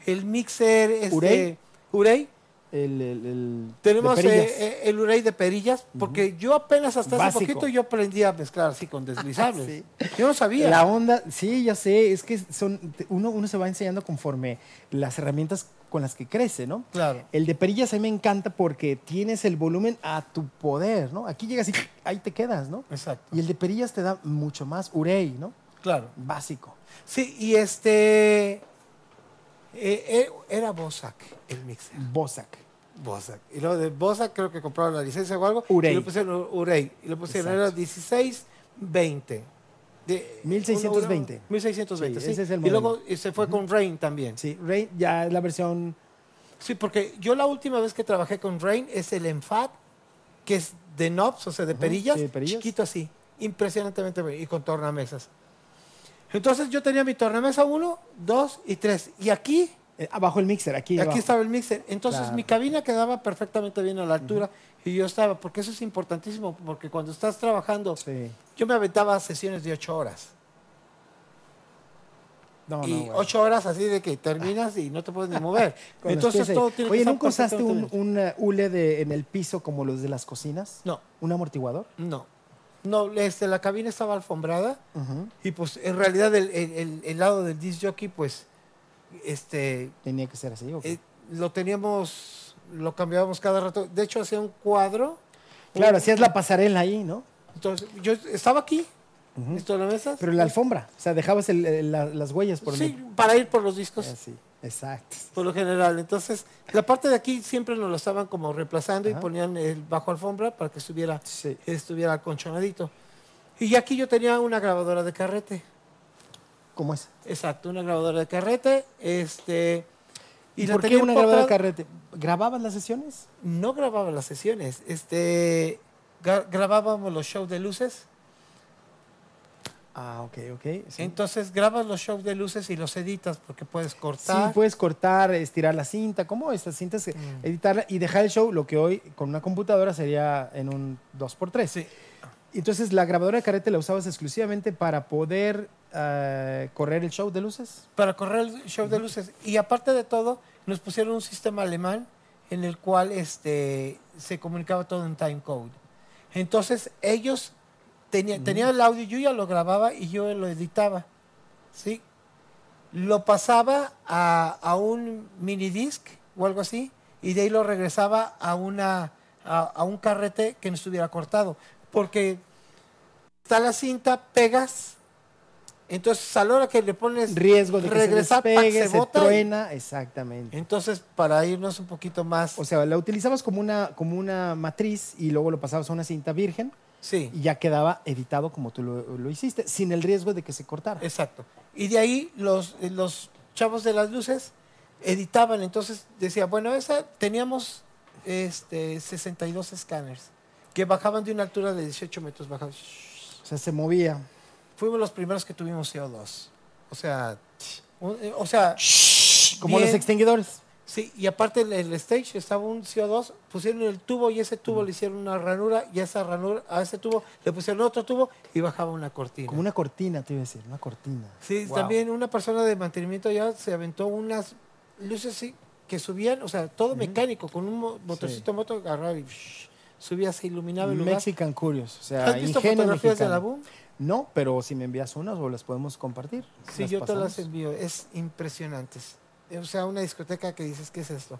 el mixer, este, ¿Urey? Urey, El, el- el- tenemos de perillas. eh, eh, el Urey de perillas, porque yo apenas hasta hace Básico. poquito yo aprendí a mezclar así con deslizables. Sí. Yo no sabía. La onda, sí, ya sé, es que son, uno, uno se va enseñando conforme las herramientas con las que crece, ¿no? Claro. El de perillas a mí me encanta porque tienes el volumen a tu poder, ¿no? Aquí llegas y ahí te quedas, ¿no? Exacto. Y el de perillas te da mucho más urey, ¿no? Claro. Básico. Sí, y este eh, eh, era Bosac el mixer. Bosac. Bosac. Y luego de Bosac creo que compraron la licencia o algo. Urey. Y le pusieron Urey. Y le pusieron, era Exacto. 1620. De, 1620. uno- uno- 1620, Sí, sí. ese es el y luego se fue con Rain también. Sí, Rey ya es la versión Sí, porque yo la última vez que trabajé con Rain es el Enfat, que es de knobs, o sea, de perillas, sí, de perillas. chiquito así, impresionantemente bien, y con tornamesas. Entonces yo tenía mi tornamesa 1, 2 y 3. Y aquí, abajo el mixer, aquí. aquí abajo. estaba el mixer. Entonces Claro. mi cabina quedaba perfectamente bien a la altura y yo estaba, porque eso es importantísimo, porque cuando estás trabajando, Sí. yo me aventaba sesiones de 8 horas. No, no, y bueno. 8 horas así de que terminas y no te puedes ni mover. Entonces todo tiene que Oye, estar ¿nunca usaste un, un eh, hule de, en el piso como los de las cocinas? No. ¿Un amortiguador? No. No, este, la cabina estaba alfombrada y pues en realidad el, el- el- el lado del disc jockey pues este Tenía que ser así. ¿o qué? eh, lo teníamos, lo cambiábamos cada rato. De hecho hacía un cuadro. claro, hacías la pasarela ahí, ¿no? Entonces yo estaba aquí, Ujú. mis tornamesas. Pero la alfombra, o sea, dejabas el- el- la- las huellas por Sí, donde- para ir por los discos. Así, exacto. Por lo general. Entonces, la parte de aquí siempre nos lo estaban como reemplazando y ponían el bajo alfombra para que estuviera, Sí. estuviera acolchonadito. Y aquí yo tenía una grabadora de carrete. ¿Cómo es? Exacto, una grabadora de carrete. Este, ¿Y, la por qué una grabadora de carrete? ¿Grababas las sesiones? No grababa las sesiones. Este, gra- grabábamos los shows de luces. Ah, ok, ok. Sí. Entonces grabas los shows de luces y los editas porque puedes Sí, cortar. puedes cortar, estirar la cinta, ¿cómo? Estas cintas, eh, Mm. editarla y dejar el show, lo que hoy con una computadora sería en un 2x3. Sí. Entonces, la grabadora de carrete la usabas exclusivamente para poder eh, correr el show de luces. Para correr el show de luces. Y aparte de todo, nos pusieron un sistema alemán en el cual este, se comunicaba todo en timecode. Entonces ellos tenían, tenían el audio, yo ya lo grababa y yo lo editaba. ¿sí? Lo pasaba a, a un mini disc o algo así y de ahí lo regresaba a, una, a, a un carrete que no estuviera cortado. Porque está la cinta, pegas, entonces a la hora que le pones Riesgo de que regresar, se despegue, se se, bota y- truena, exactamente. Entonces, para irnos un poquito más. O sea, la utilizabas como una, como una matriz y luego lo pasabas a una cinta virgen Sí. Y ya quedaba editado como tú lo, lo hiciste, sin el riesgo de que se cortara. Exacto. Y de ahí los, los chavos de las luces editaban. Entonces decía, bueno, esa teníamos este, 62 escáneres que bajaban de una altura de 18 metros. Bajaban. O sea, se movía. Fuimos los primeros que tuvimos CO2. O sea, eh, o sea, Como Bien. los extinguidores. sí, y aparte el, el stage estaba un CO2, pusieron el tubo y ese tubo le hicieron una ranura y a esa ranura, a ese tubo le pusieron otro tubo y bajaba una cortina. Como una cortina, te iba a decir, una cortina. Sí, Wow. también una persona de mantenimiento ya se aventó unas luces sí, que subían, o sea, todo mecánico, con un mo- motorcito moto agarraba y shh, subía, se iluminaba el lugar. Mexican Curious. O sea, ¿Has visto fotografías de la boom? No, pero si me envías unas o las podemos compartir. Sí, yo te las pasamos. envío, es impresionantes. O sea, una discoteca que dices, ¿qué es esto?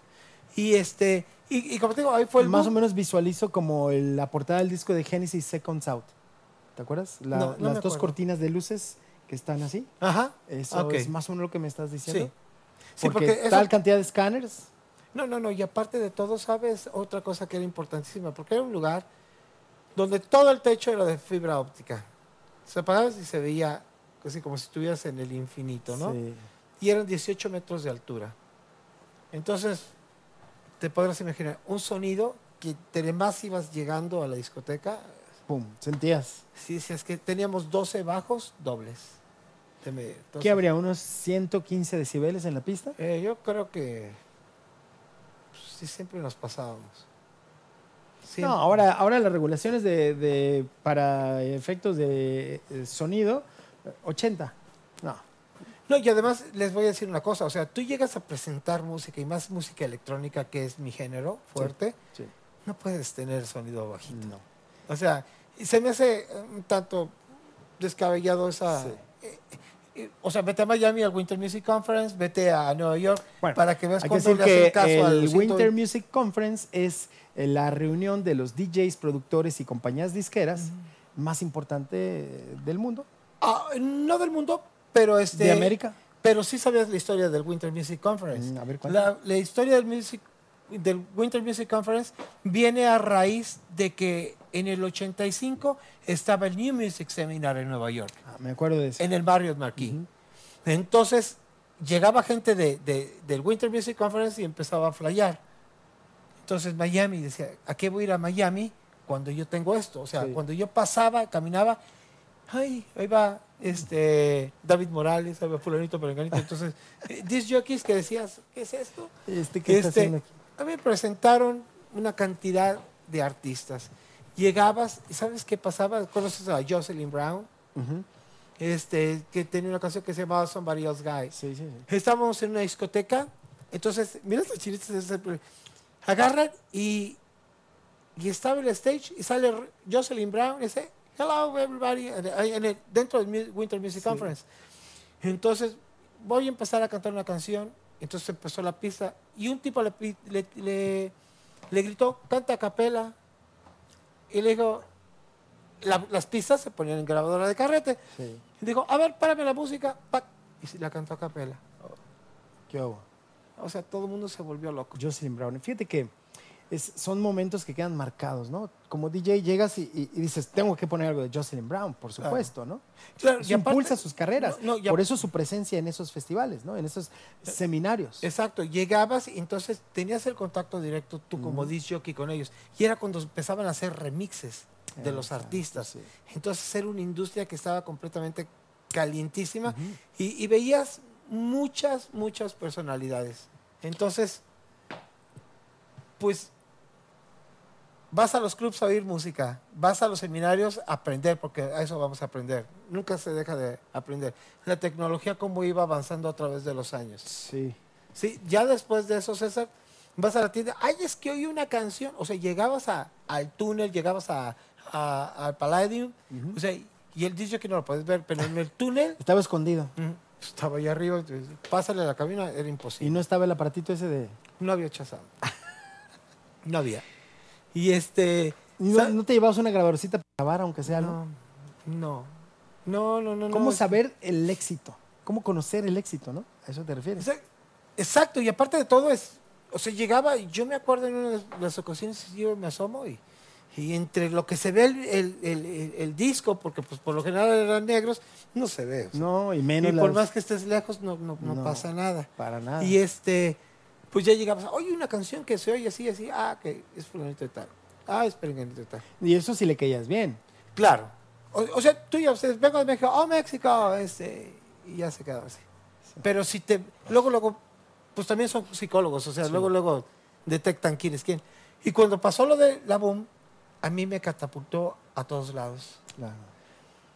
Y este, y, y como te digo, ahí fue el Más o menos visualizo como el- la portada del disco de Genesis Seconds Out. ¿Te acuerdas? La- No, no me las dos cortinas de luces que están así. Ajá. Eso es más o menos lo que me estás diciendo. Sí. Sí, porque, porque eso- tal cantidad de escáneres. No, no, no, y aparte de todo, ¿sabes? Otra cosa que era importantísima, porque era un lugar donde todo el techo era de fibra óptica. Apagaba y se veía así como si estuvieras en el infinito, ¿no? Sí. Y eran 18 metros de altura. Entonces, te podrás imaginar, un sonido que entre más ibas llegando a la discoteca, Pum, sentías. sí, sí, es que teníamos 12 bajos dobles. Me- ¿Qué entonces, habría? ¿Unos 115 decibeles en la pista? eh, yo creo que pues, sí, siempre nos pasábamos. No, ahora, ahora las regulaciones de, de- para efectos de eh, sonido, eh, 80. No. No, y además les voy a decir una cosa, o sea, tú llegas a presentar música y más música electrónica, que es mi género fuerte, Sí. no puedes tener sonido bajito. No. O sea, se me hace un tanto descabellado esa... Sí. eh, o sea, vete a Miami al Winter Music Conference, vete a Nueva York Bueno, para que veas Hay que cuándo decir le que caso al el Winter Music Conference es eh, la reunión de los DJs, productores y compañías disqueras más importante del mundo, Ah, no del mundo, pero este... de América. Pero sí sabías la historia del Winter Music Conference. Mm, a ver, la, la historia del, music, del Winter Music Conference viene a raíz de que en el 85 estaba el New Music Seminar en Nueva York, Ah, me acuerdo de eso. en el Marriott Marquis. Ujú. Entonces llegaba gente de, de- del Winter Music Conference y empezaba a flyar. Entonces Miami decía, ¿a qué voy a ir a Miami cuando yo tengo esto? O sea, Sí. cuando yo pasaba, caminaba, ay, ahí va este David Morales, ahí va fulanito, perenganito. Entonces, eh, disc jockeys que decías, ¿qué es esto? Este, ¿Qué está Este, haciendo aquí? A mí me presentaron una cantidad de artistas. Llegabas, y ¿sabes qué pasaba? Conoces a Jocelyn Brown, Ujú. este, que tenía una canción que se llamaba Somebody Else Guy. Sí, sí, sí. Estábamos en una discoteca, entonces, mira estos chinitos, ese- agarran y, y estaba en el stage y sale Jocelyn Brown y dice, hello everybody, en el- en el- dentro del Winter Music. Conference. Entonces, voy a empezar a cantar una canción, entonces empezó la pista y un tipo le, le, le- le gritó, canta a capela, y le dijo, la- las pistas se ponían en grabadora de carrete, sí. y dijo, a ver, párame la música, pac, y la cantó a capela. ¿Qué hago? O sea, todo el mundo se volvió loco. Jocelyn Brown. Fíjate que es- son momentos que quedan marcados, ¿no? Como DJ llegas y, y- y dices, tengo que poner algo de Jocelyn Brown, por Claro. supuesto, ¿no? Claro, Eso y aparte- impulsa sus carreras. No, no, y por eso su presencia en esos festivales, ¿no? En esos seminarios. Exacto, llegabas y entonces tenías el contacto directo tú como disc jockey con ellos. Y era cuando empezaban a hacer remixes de los artistas. sí. Entonces era una industria que estaba completamente calientísima y, y veías muchas, muchas personalidades. Entonces, pues vas a los clubs a oír música, vas a los seminarios a aprender, porque a eso vamos a aprender. Nunca se deja de aprender. La tecnología cómo iba avanzando a través de los años. Sí. Sí, ya después de eso, César, vas a la tienda, ay, es que oí una canción, o sea, llegabas a- al túnel, llegabas a, a- al Palladium, o sea, y él dice que no lo puedes ver, pero en el túnel Estaba escondido. estaba allá arriba, entonces, pásale a la cabina, era Y imposible. no estaba el aparatito ese de... No había chazado. no había. Y este... ¿Y no, te llevabas una grabadorcita para grabar, aunque sea algo? no, no, no, no, no. ¿Cómo saber el éxito? ¿Cómo conocer el éxito, no? ¿A eso te refieres? Exact- Exacto, y aparte de todo es, o sea, llegaba, y yo me acuerdo en una de las ocasiones, yo me asomo y, Y entre lo que se ve el, el- el- disco, porque pues por lo general eran negros, no se ve. o sea. No, y y menos por las- más que estés lejos, no No. pasa nada. Para nada. Y este, pues ya llegabas, oye, una canción que se oye así, así, ah, que es fulanito de tal. Ah, es perenganito de tal. Y eso sí le caías bien. Claro. O, o sea, tú ya ustedes, vengo de México, oh, México, este, y ya se quedaba así. Pero si te, luego, luego, pues también son psicólogos, o sea, luego, luego detectan quién es quién. Y cuando pasó lo de la boom, a mí me catapultó a todos lados. Claro.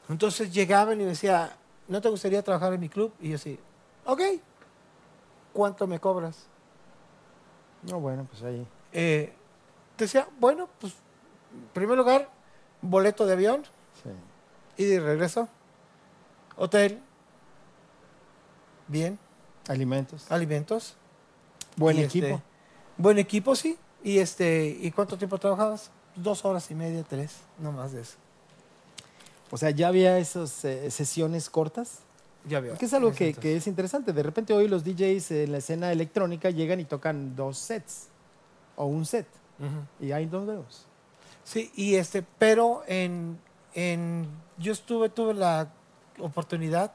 Entonces llegaban y me decía, ¿no te gustaría trabajar en mi club? Y yo así, ok, ¿cuánto me cobras? No, bueno, pues ahí. Eh, decía, bueno, pues, en primer lugar, boleto de avión, Sí. y de regreso, hotel, bien, Alimentos. alimentos. Buen y equipo. este, buen equipo, sí. Y este, ¿y cuánto tiempo trabajabas? Dos horas y media, tres, no más de eso. O sea, ya había esas eh, sesiones cortas. Ya veo. Que es algo que, que es interesante. De repente hoy los DJs en la escena electrónica llegan y tocan dos sets. O un set. Ujú. Y ahí nos vemos. Sí, y este, pero en, en yo estuve, tuve la oportunidad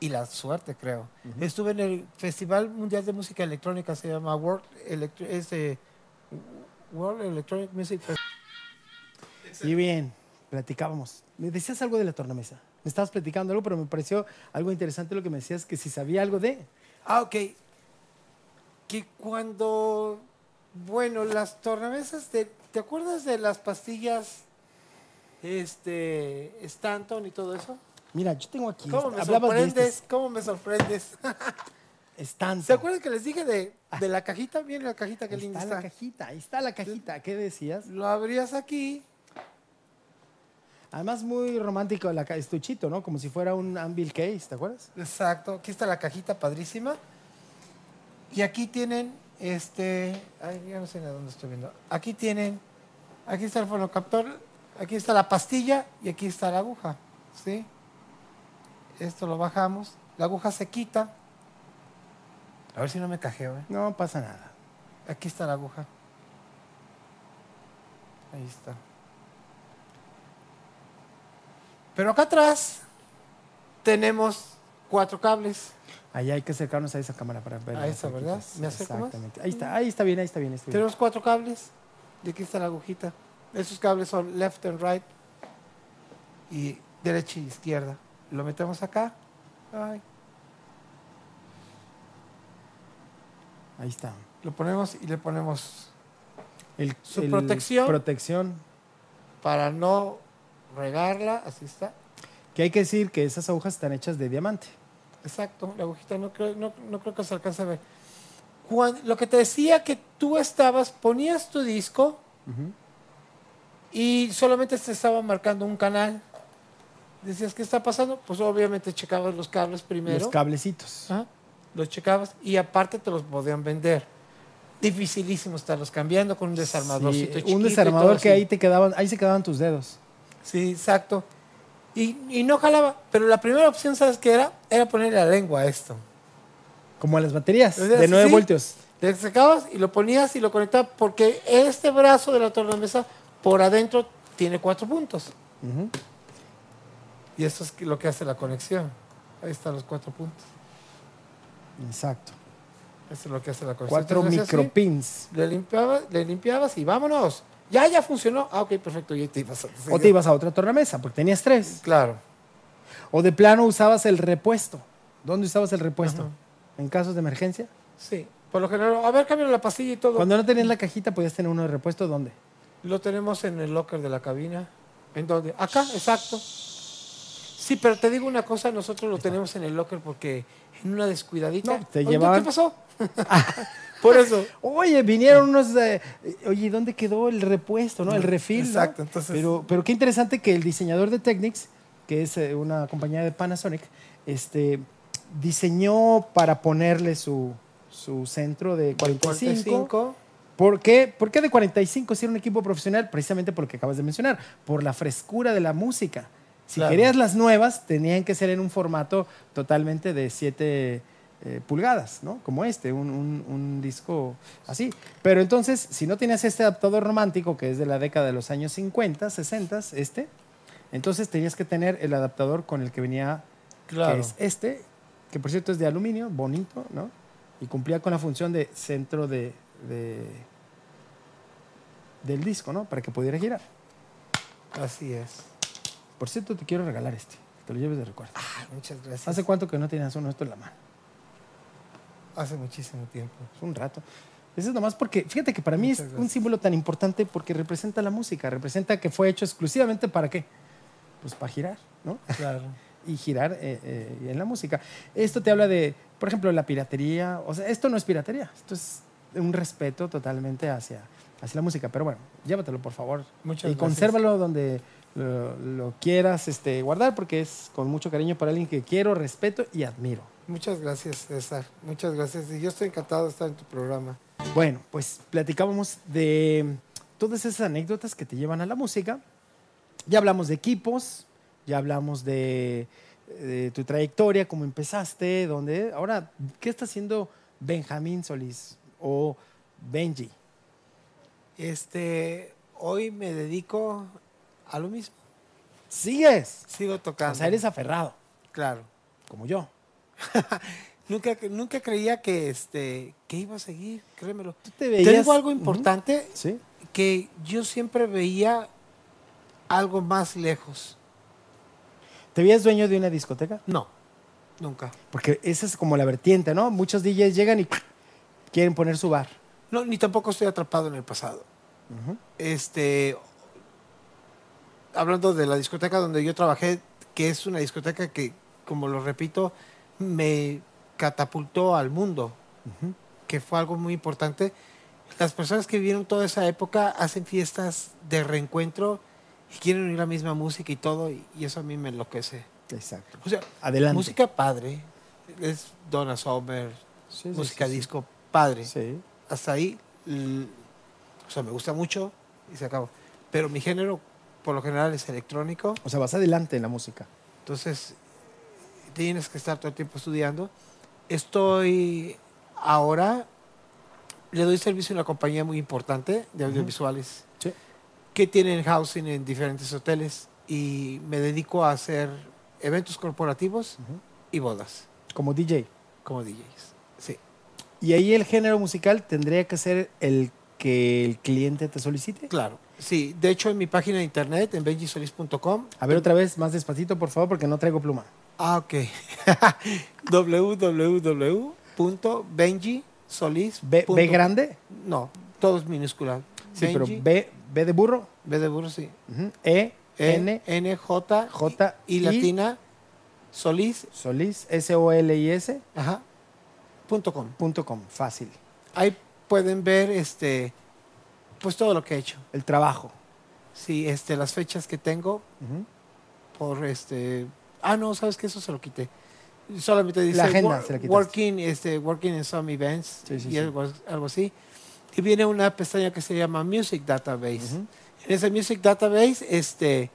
y la suerte, creo. Estuve en el Festival Mundial de Música Electrónica, se llama World, Electro- este, World Electronic Music Festival. Y bien, platicábamos. Me decías algo de la tornamesa. Me estabas platicando algo, pero me pareció algo interesante lo que me decías, que si sabía algo de... Ah, ok. Que cuando, bueno, las tornamesas, de, ¿te acuerdas de las pastillas, este, Stanton y todo eso? Mira, yo tengo aquí... ¿Cómo me sorprendes? ¿Cómo me sorprendes? Stanton. ¿Se acuerdan que les dije de, de la cajita? Miren la cajita, qué Ahí linda está la cajita, ahí está la cajita. ¿Qué decías? Lo abrías aquí. Además, muy romántico el estuchito, ¿no? Como si fuera un Anvil Case, ¿te acuerdas? Exacto. Aquí está la cajita padrísima. Y aquí tienen, este, ay, ya no sé de dónde estoy viendo. Aquí tienen, aquí está el fonocaptor, aquí está la pastilla y aquí está la aguja, ¿sí? Esto lo bajamos, la aguja se quita. A ver si no me cajeo, ¿eh? No pasa nada. Aquí está la aguja. Ahí está. Pero acá atrás tenemos cuatro cables. Ahí hay que acercarnos a esa cámara para ver. A esa, ¿verdad? ¿Me acerco más? Exactamente. Ahí está, ahí está bien, ahí está bien. ahí está bien. Tenemos cuatro cables. Y aquí está la agujita. Esos cables son left and right. Y derecha y izquierda. Lo metemos acá. Ay, Ahí está. lo ponemos y le ponemos El, Su el- protección. Protección. para no regarla. Así está. Que hay que decir que esas agujas están hechas de diamante. Exacto, la agujita no creo, no, no creo que se alcance a ver. Lo que te decía que tú estabas, ponías tu disco y solamente te estaba marcando un canal. Decías, ¿qué está pasando? Pues obviamente checabas los cables primero. Los cablecitos. Los checabas y aparte te los podían vender. Dificilísimo estarlos cambiando con un desarmadorcito Sí, chiquito un desarmador que así. ahí te quedaban, ahí se quedaban tus dedos. Sí, exacto. Y, y no jalaba. Pero la primera opción, ¿sabes qué era? Era ponerle la lengua a esto. Como a las baterías, de 9 sí. voltios. Le sacabas y lo ponías y lo conectabas porque este brazo de la tornamesa por adentro tiene cuatro puntos. Y eso es lo que hace la conexión. Ahí están los cuatro puntos. Exacto. Eso es lo que hace la conexión. Cuatro micropins. Le limpiabas, le limpiabas y vámonos. Ya, ya funcionó. Ah, ok, perfecto. Y ahí te ibas a O te ibas a otra tornamesa, porque tenías tres. Claro. O de plano usabas el repuesto. ¿Dónde usabas el repuesto? Ajá. En casos de emergencia. Sí. Por lo general, a ver, cambio la pastilla y todo. Cuando no tenías la cajita, podías tener uno de repuesto. ¿Dónde? Lo tenemos en el locker de la cabina. ¿En dónde? Acá, exacto. Sí, pero te digo una cosa, nosotros lo tenemos en el locker porque en una descuidadita. No, te Oye, llevaban- ¿Qué pasó? Por eso. Oye, vinieron unos. de- oye, ¿dónde quedó el repuesto, no? El refil. ¿no? Exacto, entonces- Pero, pero qué interesante que el diseñador de Technics, que es eh, una compañía de Panasonic, este, diseñó para ponerle su, su centro de 45. 45. ¿Por qué? ¿Por qué de 45 si era un equipo profesional? Precisamente por lo que acabas de mencionar, por la frescura de la música. Si Claro. querías las nuevas, tenían que ser en un formato totalmente de 7 eh, pulgadas, ¿no? Como este, un, un- un disco así. Pero entonces, si no tenías este adaptador romántico, que es de la década de los años 50, 60, este, entonces tenías que tener el adaptador con el que venía, Claro. que es este, que por cierto es de aluminio, bonito, ¿no? Y cumplía con la función de centro de, de- del disco, ¿no? Para que pudiera girar. Así es. Por cierto, te quiero regalar este, que te lo lleves de recuerdo. Ah, muchas gracias. ¿Hace cuánto que no tenías uno esto en la mano? Hace muchísimo tiempo. Es un rato. Eso es nomás porque, fíjate que para mí es un símbolo tan importante porque representa la música, representa que fue hecho exclusivamente para qué? Pues para girar, ¿no? Claro. Y girar eh, eh, en la música. Esto te habla de, por ejemplo, la piratería. O sea, esto no es piratería, esto es un respeto totalmente hacia, hacia la música. Pero bueno, llévatelo, por favor. Muchas y gracias. consérvalo donde lo, lo quieras este, guardar porque es con mucho cariño para alguien que quiero, respeto y admiro. Muchas gracias, César. Muchas gracias. Y yo estoy encantado de estar en tu programa. Bueno, pues platicábamos de todas esas anécdotas que te llevan a la música. Ya hablamos de equipos, ya hablamos de, de tu trayectoria, cómo empezaste, dónde. Ahora, ¿qué está haciendo Benjamín Solís o Benji? Este, hoy me dedico a lo mismo. ¿Sigues? Sigo tocando. O sea, eres aferrado, Claro. como yo. Nunca, nunca creía que, este, que iba a seguir, créemelo. Tú te veías... digo algo importante, Sí. que yo siempre veía algo más lejos. ¿Te veías dueño de una discoteca? No, nunca. Porque esa es como la vertiente, ¿no? Muchos DJs llegan y quieren poner su bar. No, ni tampoco estoy atrapado en el pasado. Este, hablando de la discoteca donde yo trabajé, que es una discoteca que, como lo repito, me catapultó al mundo, Ujú. que fue algo muy importante. Las personas que vivieron toda esa época hacen fiestas de reencuentro y quieren oír la misma música y todo, y, y eso a mí me enloquece. Exacto. O sea, Adelante. música padre, es Donna Summer, Sí, sí, música sí, disco padre. Sí. hasta ahí, o sea, me gusta mucho y se acabó. Pero mi género, por lo general, es electrónico, O sea, vas adelante en la música. entonces tienes que estar todo el tiempo estudiando. Estoy ahora, le doy servicio a una compañía muy importante de audiovisuales Sí. que tienen housing en diferentes hoteles y me dedico a hacer eventos corporativos y bodas Como DJ. como DJs. Sí. Y ahí el género musical tendría que ser el que el cliente te solicite. Claro. Sí, de hecho en mi página de internet, en benjisolis.com, A ver otra vez, más despacito, por favor, porque no traigo pluma. Ah, ok. www.benjisolis. B, B grande. No, todo es minúscula. Sí, pero Benji, B, B de burro. B de burro, sí. E, E, N, N, J, J, y latina, Solís, Solís, S-O-L-I-S, ajá, punto com. punto com. Fácil. Ahí pueden ver, este, pues todo lo que he hecho. El trabajo. Sí, este, las fechas que tengo Ujú. por, este, ah, no, sabes que eso se lo quité. Solamente dice La agenda se la working, este, working in some events Sí, sí, y sí. Algo, algo así. Y viene una pestaña que se llama Music Database. Ujú. En ese Music Database, este,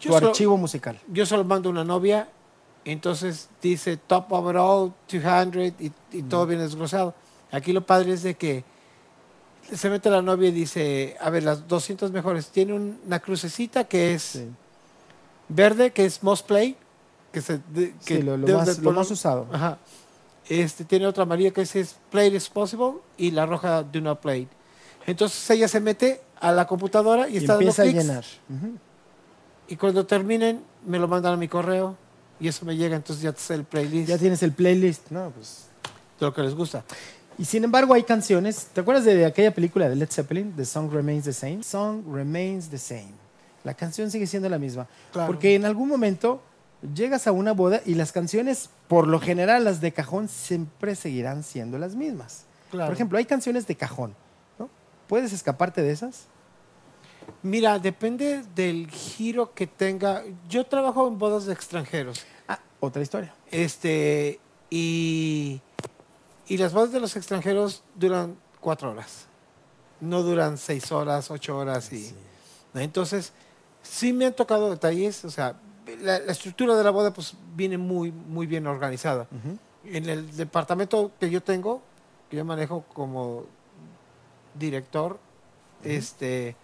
Tu yo solo, archivo musical. yo solo mando una novia, entonces dice Top Overall 200 y, y todo bien desglosado. Aquí lo padre es de que se mete la novia y dice, a ver, las 200 mejores. Tiene un- una crucecita que es Sí. verde, que es Most Play, que se de- que Sí, lo, más, lo usado. Ajá. Este tiene otra amarilla que dice es Play is possible y la roja Do not play. Entonces ella se mete a la computadora y, Y está dando empieza a clics, llenar. Y cuando terminen me lo mandan a mi correo y eso me llega, entonces ya está el playlist Ya tienes el playlist. No, pues. de lo que les gusta. Y sin embargo hay canciones. ¿Te acuerdas de aquella película de Led Zeppelin? The Song Remains the Same. Song Remains the Same. La canción sigue siendo la misma. Claro. Porque en algún momento llegas a una boda y las canciones, por lo general las de cajón, siempre seguirán siendo las mismas. Claro. Por ejemplo, hay canciones de cajón. ¿no? ¿Puedes escaparte de esas? Mira, depende del giro que tenga. Yo trabajo en bodas de extranjeros. Ah, otra historia. Este, y, y las bodas de los extranjeros duran cuatro horas. No duran seis horas, ocho horas. Y, Sí. ¿no? Entonces, sí me han tocado detalles. O sea, la, la estructura de la boda pues viene muy, muy bien organizada. En el departamento que yo tengo, que yo manejo como director, este,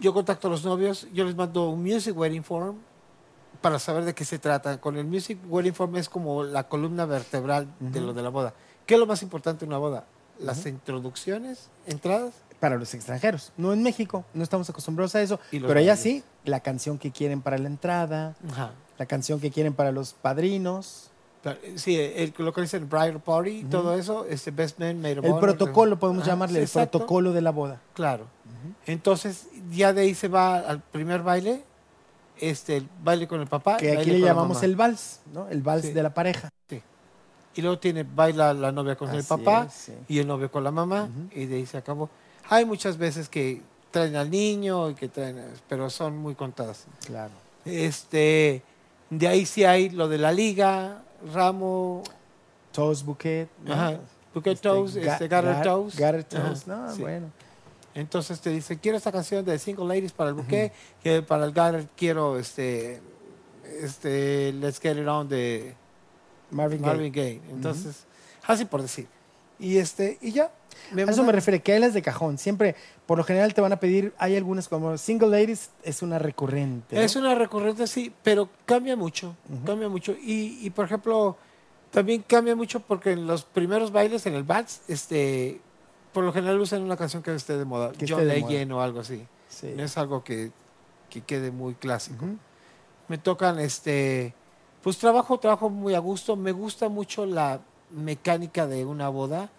yo contacto a los novios, yo les mando un music wedding form para saber de qué se trata. Con el music wedding form es como la columna vertebral de lo de la boda. ¿Qué es lo más importante en una boda? Las introducciones, entradas. Para los extranjeros, no en México, no estamos acostumbrados a eso, pero allá sí, la canción que quieren para la entrada, Ajá. la canción que quieren para los padrinos, Sí, el, lo que dicen bridal party, todo eso, este best man, maid of el protocolo, que- podemos llamarle, sí, el exacto. protocolo de la boda. Claro. Entonces, ya de ahí se va al primer baile, este, el baile con el papá. Que aquí le llamamos el vals, ¿no? El vals Sí. de la pareja. Y luego tiene, baila la novia con el papá es, sí. y el novio con la mamá, y de ahí se acabó. Hay muchas veces que traen al niño, y que traen, pero son muy contadas. Claro. Este, de ahí sí hay lo de la liga, ramo, Toast bouquet. ajá, bouquet Este, toast, ga- este, gather ga- toast. gather Ajá, toast, no, sí. bueno. Entonces te dice, quiero esta canción de Single Ladies para el bouquet, que para el gather quiero este, este, Let's Get It On de Marvin Gaye. Marvin Gaye. Entonces, así por decir. Y este, y ya. Me A eso me refiero, que él es de cajón. Siempre, por lo general, te van a pedir, hay algunas como Single Ladies, es una recurrente. ¿no? Es una recurrente, sí, pero cambia mucho, cambia mucho. Y, y, por ejemplo, también cambia mucho porque en los primeros bailes, en el Vals, este, por lo general usan una canción que esté de moda, Que John. Legend o algo así. Sí. No es algo que, que quede muy clásico. Me tocan, este, pues trabajo, trabajo muy a gusto. Me gusta mucho la mecánica de una boda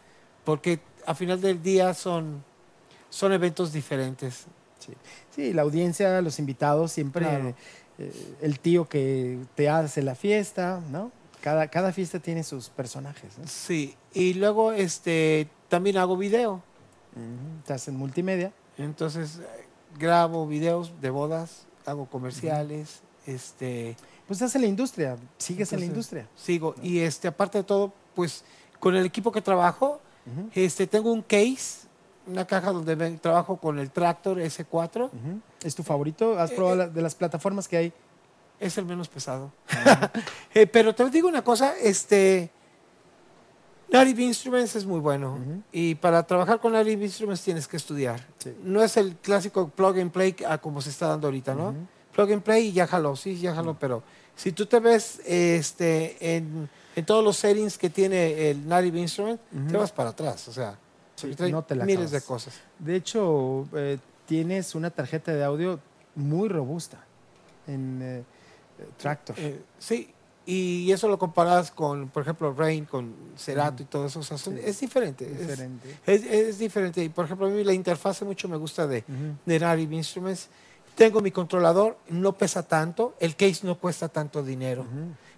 porque a final del día son, son eventos diferentes. Sí. Sí, la audiencia, los invitados, siempre Claro. eh, el tío que te hace la fiesta, ¿no? Cada, cada fiesta tiene sus personajes. ¿no? Sí, y luego este también hago video. Te hacen multimedia. Entonces eh, grabo videos de bodas, hago comerciales, este Pues estás en la industria, sigues en la industria. Sigo y este aparte de todo, pues con el equipo que trabajo, este tengo un case, una caja donde ven- trabajo con el Tractor S4, Ujú. ¿Es tu favorito? ¿Has Eh, probado eh. de las plataformas que hay? Es el menos pesado. Eh, pero te digo una cosa, este Native Instruments es muy bueno y para trabajar con Native Instruments tienes que estudiar. Sí. No es el clásico plug and play a como se está dando ahorita, ¿no? Plug and play y ya jaló, sí, ya jaló, pero si tú te ves este, en, en todos los settings que tiene el Native Instrument, te vas para atrás, o sea, Sí, porque trae no te la miles de cosas. De hecho, eh, tienes una tarjeta de audio muy robusta en eh, Tractor. Eh, sí, y eso lo comparas con, por ejemplo, Rain, con Cerato y todo eso, o sea, son- Sí. es diferente. es- diferente. Es, es diferente. Y por ejemplo, a mí la interfase mucho me gusta de, de Native Instruments. Tengo mi controlador, no pesa tanto, el case no cuesta tanto dinero.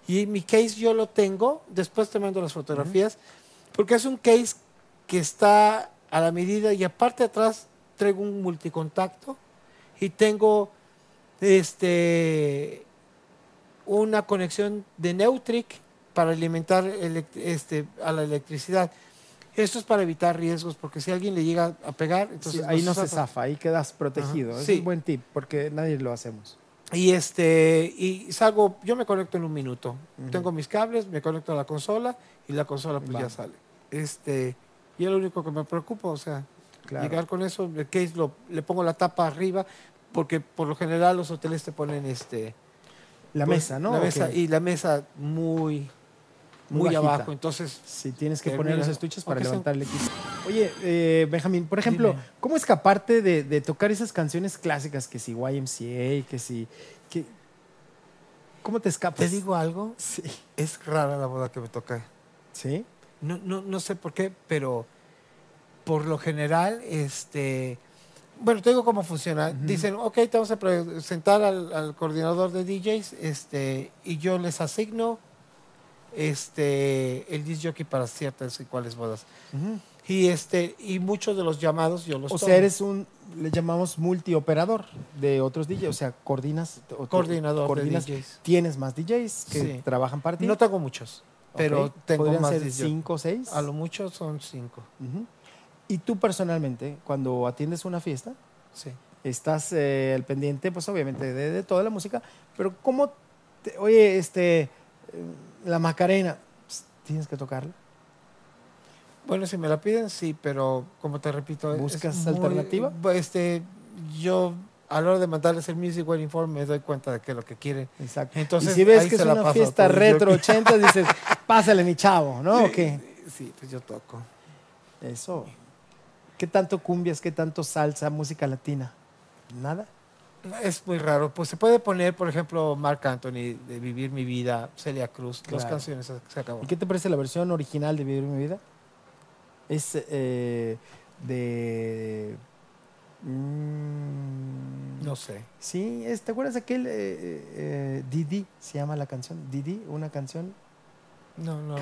Y mi case yo lo tengo, después te mando las fotografías, porque es un case que está a la medida y aparte atrás traigo un multicontacto y tengo este una conexión de Neutric para alimentar este, a la electricidad. Esto es para evitar riesgos, porque si alguien le llega a pegar, Sí, entonces ahí no se zafa. zafa, ahí quedas protegido. Es un buen tip, porque nadie lo hacemos. Y este, y salgo, yo me conecto en un minuto. Tengo mis cables, me conecto a la consola y la consola pues ya sale. Este, y es lo único que me preocupa, o sea, Claro. llegar con eso, el case lo, le pongo la tapa arriba, porque por lo general los hoteles te ponen este La pues, mesa, ¿no? La ¿O mesa, y la mesa muy, Muy abajo. Entonces, Sí, tienes que Termina. poner los estuches para Aunque sea- levantar el equipo. Oye, eh, Benjamín, por ejemplo, Dime. ¿cómo escaparte de, de tocar esas canciones clásicas? Que si YMCA, que si... Que, ¿Cómo te escapas? te digo algo, Sí. es rara la boda que me toca. ¿Sí? No, no, no sé por qué, pero por lo general, este, bueno, te digo cómo funciona. Dicen, ok, te vamos a presentar al, al coordinador de DJs, este, y yo les asigno este, el disc jockey para ciertas y cuáles bodas. Ujú. Y este, y muchos de los llamados yo los O tomo. sea, eres un, le llamamos multioperador de otros DJs, o sea, coordinas... o- coordinador coordinas, de DJs. Tienes más DJs que Sí. trabajan para ti. No tengo muchos, pero Ok. tengo ¿Podrían más ser cinco o seis? A lo mucho son cinco. Ujú. Y tú personalmente, cuando atiendes una fiesta, Sí. estás eh, al pendiente, pues obviamente, de, de toda la música, pero ¿cómo, te- oye, este, eh, La Macarena, Psst, tienes que tocarla. Bueno, si me la piden, sí, pero como te repito, es ¿Buscas muy- alternativa? Este, yo a la hora de mandarles el Music Well Inform me doy cuenta de que es lo que quieren. Exacto. Entonces, y si ves que es una fiesta retro jockey. 80, dices, pásale mi chavo, ¿no? ¿O qué? Sí, pues yo toco. Eso. ¿Qué tanto cumbias, qué tanto salsa, música latina? Nada. Es muy raro. Pues se puede poner, por ejemplo, Mark Anthony de Vivir mi vida, Celia Cruz, dos Claro. canciones, se- acabó. ¿Y qué te parece la versión original de Vivir mi vida? Es eh, de... mm, No sé. Sí, es- ¿te acuerdas aquel eh, eh, Didi? Se llama la canción. Didi, una canción. No, no.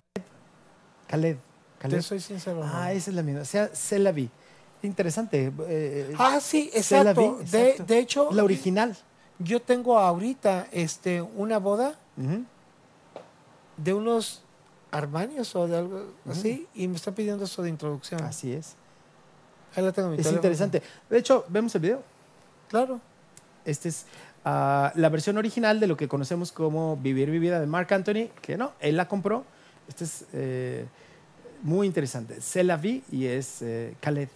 Khaled. Te Khaled. soy sincero. no. Ah, esa es la misma. O sea, Se la vi. Interesante. eh, Ah, sí, la vi, exacto. De, exacto. de hecho, la original. yo tengo ahorita este, una boda de unos Armanios o de algo así y me están pidiendo eso de introducción. Así es. Ahí la tengo en mi Es teléfono. interesante. De hecho, vemos el video. Claro. Esta es ah, la versión original de lo que conocemos como Vivir mi vida de Mark Anthony, que no, él la compró. Este es eh, muy interesante. Se la vi y es eh, Khaled.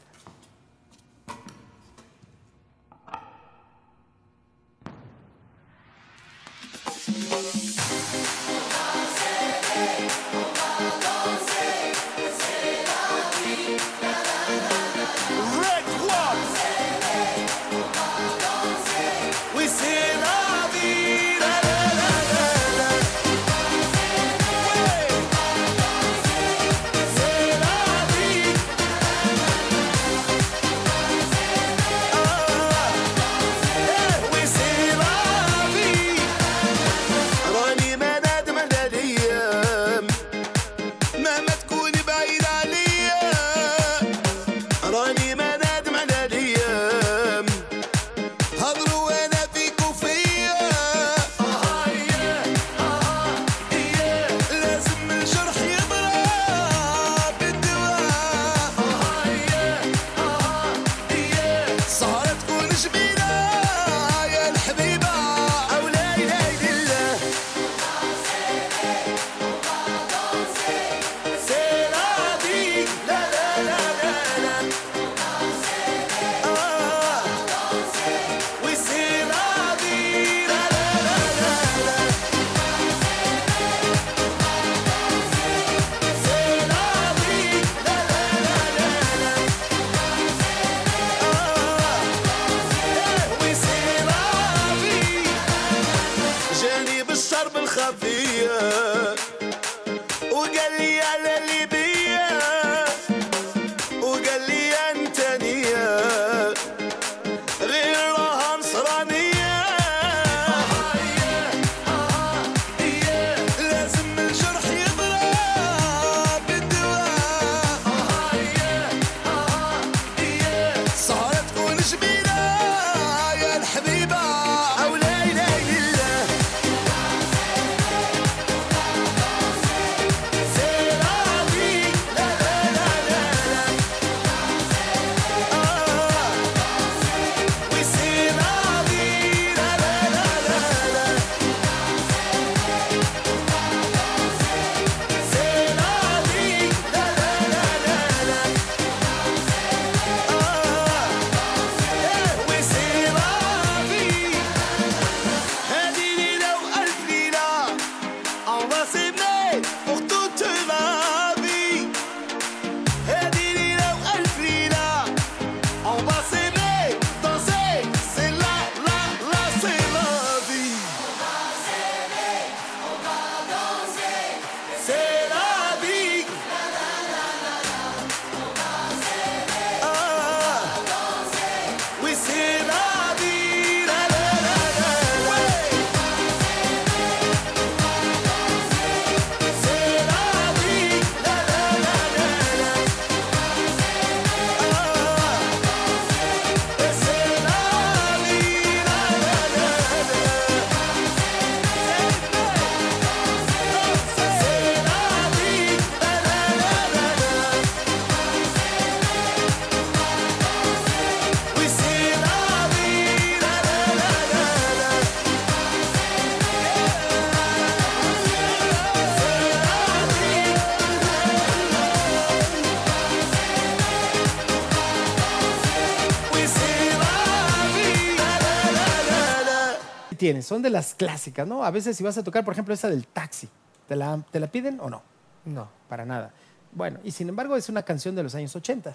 Tienes, son de las clásicas, ¿no? A veces si vas a tocar, por ejemplo, esa del taxi, ¿te la, te la piden o no? No. Para nada. Bueno, y sin embargo es una canción de los años 80.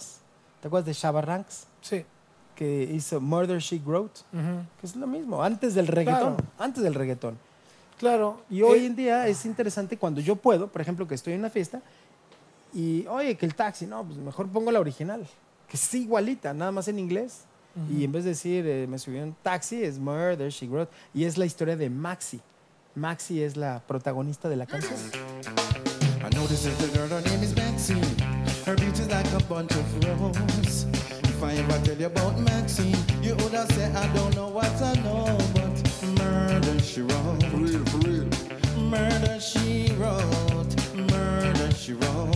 ¿Te acuerdas de Shabba Ranks? Sí. Que hizo Murder She Wrote, que es lo mismo, antes del reggaetón, Claro. antes del reggaetón. Claro. Y hoy Eh, en día es interesante cuando yo puedo, por ejemplo, que estoy en una fiesta y, oye, que el taxi, no, pues mejor pongo la original, que es igualita, nada más en inglés. Y en vez de decir, eh, me subí a un taxi, es Murder, She Wrote. Y es la historia de Maxi. Maxi es la protagonista de la canción. I know this little girl, her name is Maxine. Her beauty's like a bunch of roses. If I ever tell you about Maxine, you would have said, I don't know what I know, but murder she wrote. For real, for real. Murder she wrote. Murder she wrote.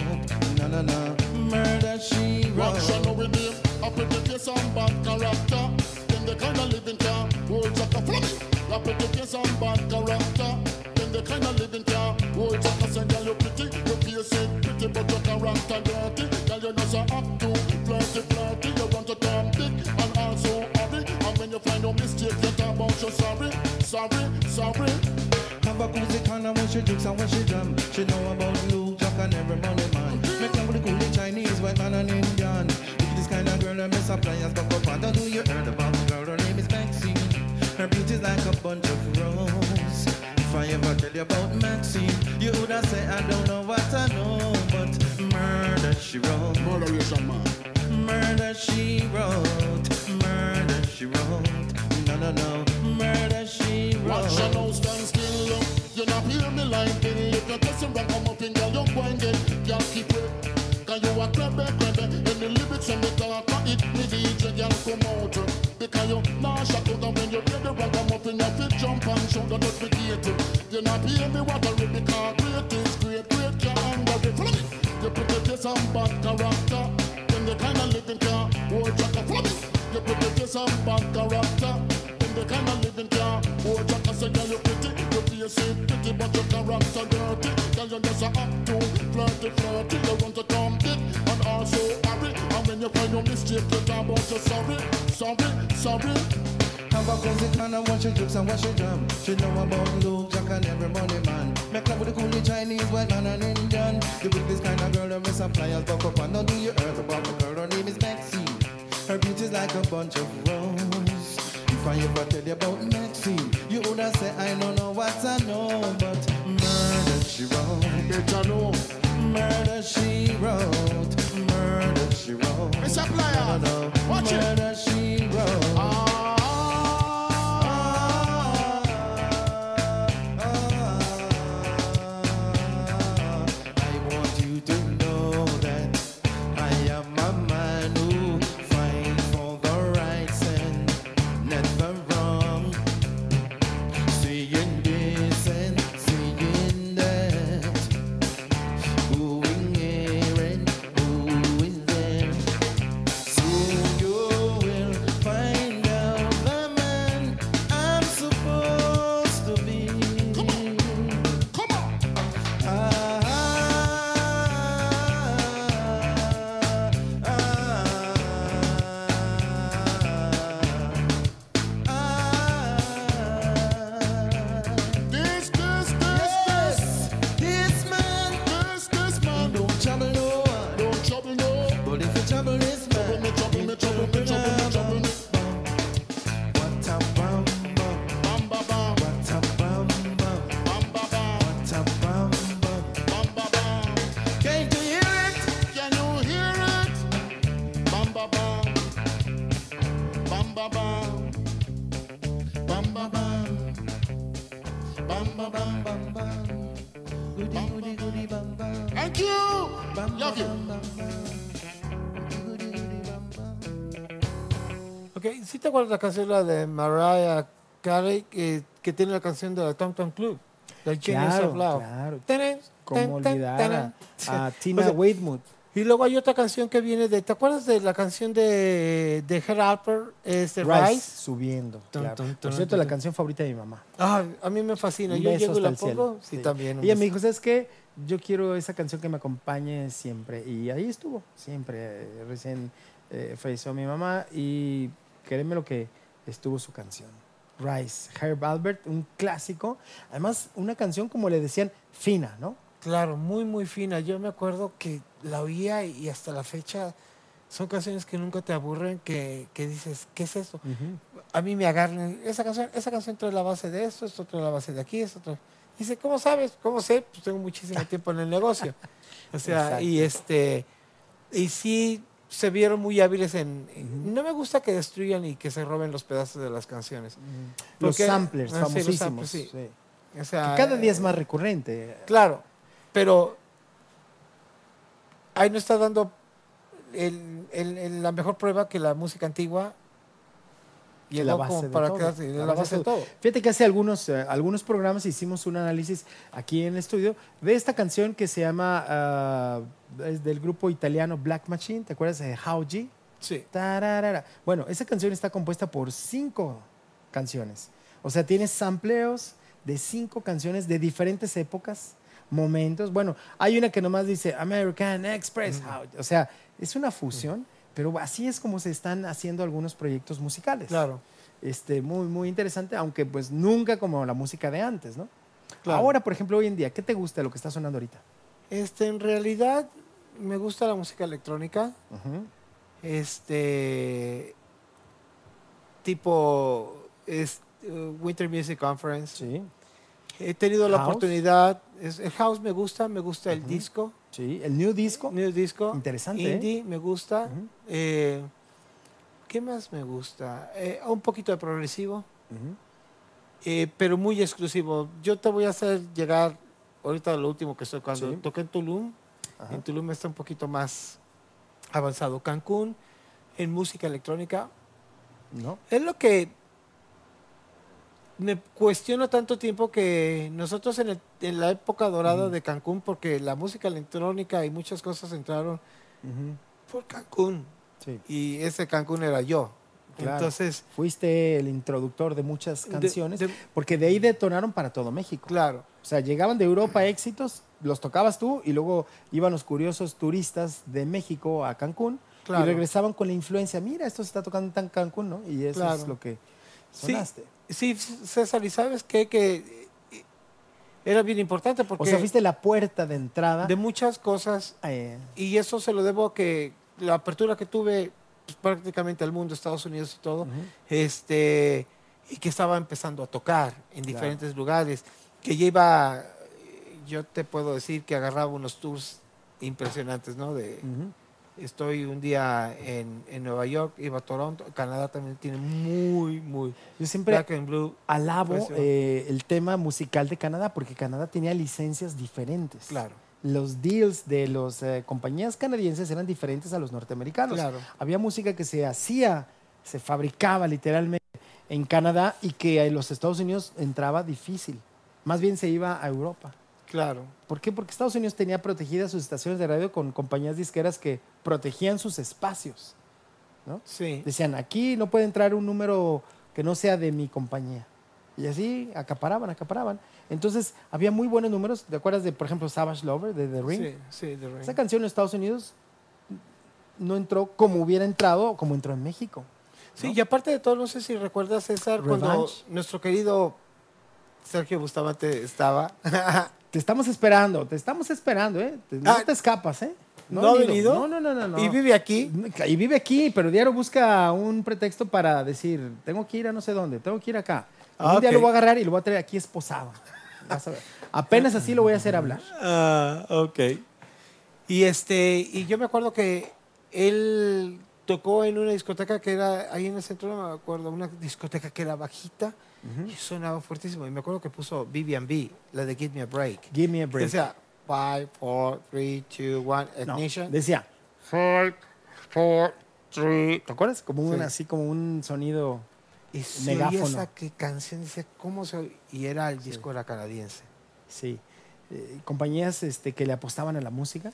No, no, no. Murder she wrote. A pretty face and bad character. Then the kind of living car Hold Jack a flummy A pretty face and bad character. Then the kind of living car Hold Jack a say Girl you pretty Your face is pretty But your character dirty. Girl you know so up to Flirty flirty You want to turn big And also hurry And when you find no mistake You talk about you sorry Sorry, sorry. Have a cozy corner when she jokes and when she jam. She know about of I miss a players, but up and do you heard about the girl? Her name is Maxine. Her beauty's like a bunch of roses. If I ever tell you about Maxine, you would have say I don't know what I know, but murder she wrote. Moderation man Murder she wrote. Murder she wrote. No, no, no. Murder she wrote. Watch your nose stand still. You not hear me like bill. If you're kissing wrong, come up in girl, you going get. Can't keep it. Cause you a crabbe, crabbe. And the lyrics and the talk, it me DJ, girl, come out. Because you nah shut out and when you hear the wrong, come up in your fit, jump and show the notificator. You not hear me really can't great is great, great, can't it. Follow me. You put the face and bad character. Then the kind of living car, hold a follow me. You put the face and bad character. The kind of living car, hold jack a say, girl, you pretty. Your face is pretty, but your character dirty. Girl, you just a up to flirty, flirty. You want to come big and also hurry. And when you find your mistake, you talk about you sorry, sorry, sorry. Have a cozy kind of watch she jokes and watch she jam. She know about Luke, Jack and every money man. Make love with the coolie Chinese, white man and Indian. You with this kind of girl, that miss a flyers, buck up and don't do your earth about the girl. Her name is Maxine. Her beauty's like a bunch of roses. If I ever tell you about Maxine, you would have said I don't know what I know, but murder she wrote. Better know. Murder she wrote. Murder she wrote. It's a player. Watch it. Murder she wrote. Ah. ¿Sí te acuerdas la canción la de Mariah Carey que, que tiene la canción de la Tom Tom Club? The Genius Claro, of Love. claro. Tenen, ten, ten, olvidar a, a. Tina O sea, Weymouth. Y luego hay otra canción que viene de. ¿Te acuerdas de la canción de, de Herb Alper? Este, Rise, Rise. subiendo. Tun, claro. tun, Por tun, cierto, la canción favorita de mi mamá. Ay, a mí me fascina. Yo llego y la pongo. Sí, Sí. también. Ella me dijo, ¿sabes qué? Yo quiero esa canción que me acompañe siempre. Y ahí estuvo, siempre. Eh, Recién eh, falleció mi mamá y créeme lo que estuvo su canción. Rise, Herb Albert, un clásico. Además, una canción, como le decían, fina, ¿no? Claro, muy, muy fina. Yo me acuerdo que la oía y hasta la fecha son canciones que nunca te aburren, que, que dices, ¿qué es eso? A mí me agarran, esa canción, esa canción trae la base de esto, esto trae la base de aquí, esto trae... Dice, ¿cómo sabes? ¿Cómo sé? Pues tengo muchísimo tiempo en el negocio. O sea, y este, y sí se vieron muy hábiles en... No me gusta que destruyan y que se roben los pedazos de las canciones. Los Porque- samplers Ah, sí, los famosísimos. samplers, sí. sí. O sea, Que cada día es más recurrente. Claro, pero ahí no está dando el- el- el- la mejor prueba que la música antigua llegó la base como de para todo. quedarse, la base de todo. Fíjate que hace algunos, eh, algunos programas hicimos un análisis aquí en el estudio de esta canción que se llama, ah, es del grupo italiano Black Machine, ¿te acuerdas de How G? Sí. Tararara. Bueno, esa canción está compuesta por cinco canciones. O sea, tiene sampleos de cinco canciones de diferentes épocas, momentos. Bueno, hay una que nomás dice American Express. How- O sea, es una fusión, pero así es como se están haciendo algunos proyectos musicales. Claro. Este, muy, muy interesante, aunque pues nunca como la música de antes, ¿no? Claro. Ahora, por ejemplo, hoy en día, ¿qué te gusta de lo que está sonando ahorita? Este, en realidad me gusta la música electrónica, este tipo es, uh, Winter Music Conference. Sí, He tenido la House. oportunidad, es- el house me gusta, me gusta el disco, sí. El New Disco. new disco, Interesante, ¿eh? indie me gusta. Ujú. Eh, ¿Qué más me gusta? Eh, un poquito de progresivo, Ujú. eh, pero muy exclusivo. Yo te voy a hacer llegar ahorita lo último que estoy cuando Sí. toqué en Tulum. Ajá. En Tulum está un poquito más avanzado. Cancún en música electrónica ¿No? es lo que me cuestiono tanto tiempo que nosotros en, el- en la época dorada de Cancún, porque la música electrónica y muchas cosas entraron por Cancún Sí. y ese Cancún era yo. Claro. Entonces, Fuiste el introductor de muchas canciones, de- porque de ahí detonaron para todo México. claro, O sea, llegaban de Europa éxitos, los tocabas tú y luego iban los curiosos turistas de México a Cancún Claro. y regresaban con la influencia. Mira, esto se está tocando en Cancún, ¿no? Y eso Claro. es lo que sonaste. sí, César, ¿y sabes qué? Que eh, era bien importante porque O sea, fuiste la puerta de entrada. de muchas cosas eh, y eso se lo debo a que la apertura que tuve pues, prácticamente al mundo, Estados Unidos y todo, este y que estaba empezando a tocar en diferentes lugares, que ya iba, yo te puedo decir que agarraba unos tours impresionantes, ¿no? De. Estoy un día en, en Nueva York, iba a Toronto, Canadá también tiene muy, muy Yo siempre Black and Blue, alabo eh, el tema musical de Canadá porque Canadá tenía licencias diferentes. claro, Los deals de las compañías canadienses eran diferentes a los norteamericanos. claro, Había música que se hacía, se fabricaba literalmente en Canadá y que en los Estados Unidos entraba difícil. Más bien se iba a Europa. Claro, ¿Por qué? Porque Estados Unidos tenía protegidas sus estaciones de radio con compañías disqueras que protegían sus espacios. sí, Decían, aquí no puede entrar un número que no sea de mi compañía. Y así acaparaban, acaparaban. Entonces, había muy buenos números. ¿Te acuerdas de, por ejemplo, Savage Lover de The Ring? sí, sí, The Ring. Esa canción en Estados Unidos no entró como hubiera entrado o como entró en México. Sí, ¿no? y aparte de todo, no sé si recuerdas, César, cuando nuestro querido Sergio Bustamante estaba. Te estamos esperando, te estamos esperando, ¿eh? No Ah, te escapas, ¿eh? ¿no ha venido? No, no, no, no, no. y vive aquí. Y vive aquí, pero diario busca un pretexto para decir, tengo que ir a no sé dónde, tengo que ir acá. Ah, un día lo voy a agarrar y lo voy a traer aquí esposado. Vas a ver. Apenas así lo voy a hacer hablar. Ah, ok. Y este, y yo me acuerdo que él tocó en una discoteca que era ahí en el centro, no me acuerdo, una discoteca que era bajita y sonaba fuertísimo. Y me acuerdo que puso BB&B, la de Give Me a Break. Give me a break. Decía, 5, 4, 3, 2, 1, No, ignition. decía, 5, 4, 3. ¿te acuerdas? Como un, Sí. así como un sonido. Y Megáfono. esa que canción, decía, ¿cómo se? Y era el disco era canadiense. Sí. Eh, compañías este, que le apostaban a la música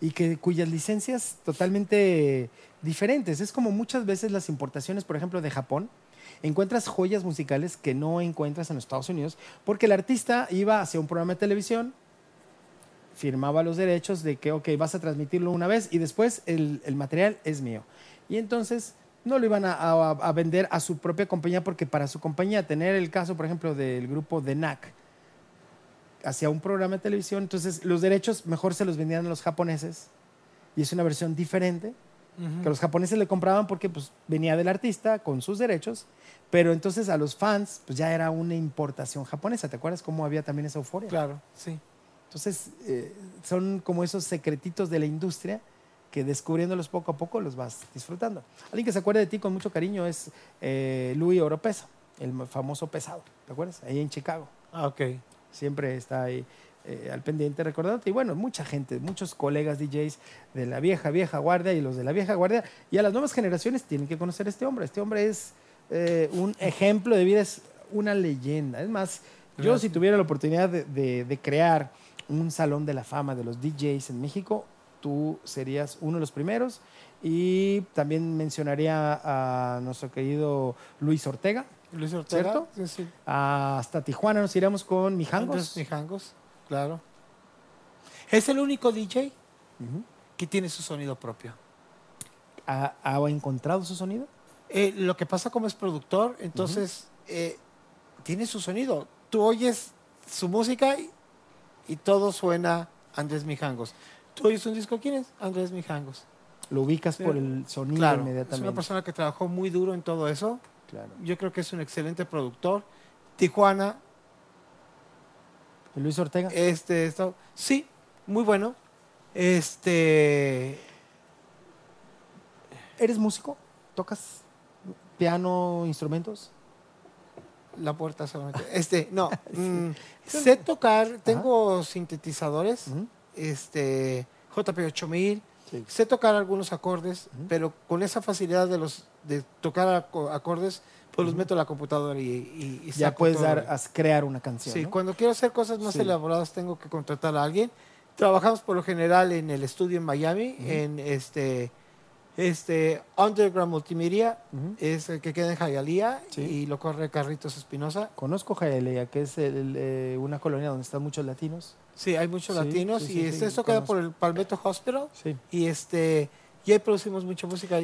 y que cuyas licencias totalmente diferentes. Es como muchas veces las importaciones, por ejemplo, de Japón. Encuentras joyas musicales que no encuentras en los Estados Unidos porque el artista iba hacia un programa de televisión, firmaba los derechos de que, ok, vas a transmitirlo una vez y después el, material es mío. Y entonces no lo iban a, a- a vender a su propia compañía porque para su compañía tener el caso, por ejemplo, del grupo de NAC hacia un programa de televisión, entonces los derechos mejor se los vendían a los japoneses y es una versión diferente que los japoneses le compraban porque pues, venía del artista con sus derechos, pero entonces a los fans pues ya era una importación japonesa. ¿Te acuerdas cómo había también esa euforia? Claro, sí. Entonces eh, son como esos secretitos de la industria que descubriéndolos poco a poco los vas disfrutando. Alguien que se acuerda de ti con mucho cariño es eh, Louis Oropesa, el famoso pesado, ¿te acuerdas? Ahí en Chicago. Ah, ok. Siempre está ahí eh, al pendiente recordándote. Y bueno, mucha gente, muchos colegas DJs de la vieja, vieja guardia y los de la vieja guardia. Y a las nuevas generaciones tienen que conocer a este hombre. Este hombre es eh, un ejemplo de vida, es una leyenda. Es más, yo si tuviera la oportunidad de, de- de crear un salón de la fama de los DJs en México, tú serías uno de los primeros. Y también mencionaría a nuestro querido Luis Ortega. Luis Ortega. ¿Cierto? Sí, sí. Hasta Tijuana nos iremos con Mijangos. Mijangos, claro. Es el único DJ que tiene su sonido propio. ¿Ha, ha encontrado su sonido? Eh, lo que pasa como es productor, entonces eh, tiene su sonido. Tú oyes su música y, y todo suena Andrés Mijangos. Tú oyes un disco, ¿quién es? Andrés Mijangos. Lo ubicas Sí. por el sonido Claro, es inmediatamente. una persona que trabajó muy duro en todo eso. Claro. Yo creo que es un excelente productor. Tijuana, ¿Y Luis Ortega? este, está- sí, muy bueno. Este, ¿Eres músico? ¿Tocas piano, instrumentos? la puerta solamente. Este, no, mm, sé tocar, tengo sintetizadores, este, JP8000, Sí. sé tocar algunos acordes, pero con esa facilidad de los de tocar aco- acordes, pues los meto a la computadora y, y- y Ya puedes todo. dar, a crear una canción. Sí, ¿no? cuando quiero hacer cosas más Sí. elaboradas tengo que contratar a alguien. Trabajamos por lo general en el estudio en Miami, en este este Underground Multimedia, Ujú. es el que queda en Hialeah Sí. y lo corre Carritos Espinosa. Conozco Jaelea, que es el- eh, una colonia donde están muchos latinos. Sí, hay muchos Sí, latinos y este, sí, esto queda por el Palmetto Hospital Sí. y este y ahí producimos mucha música.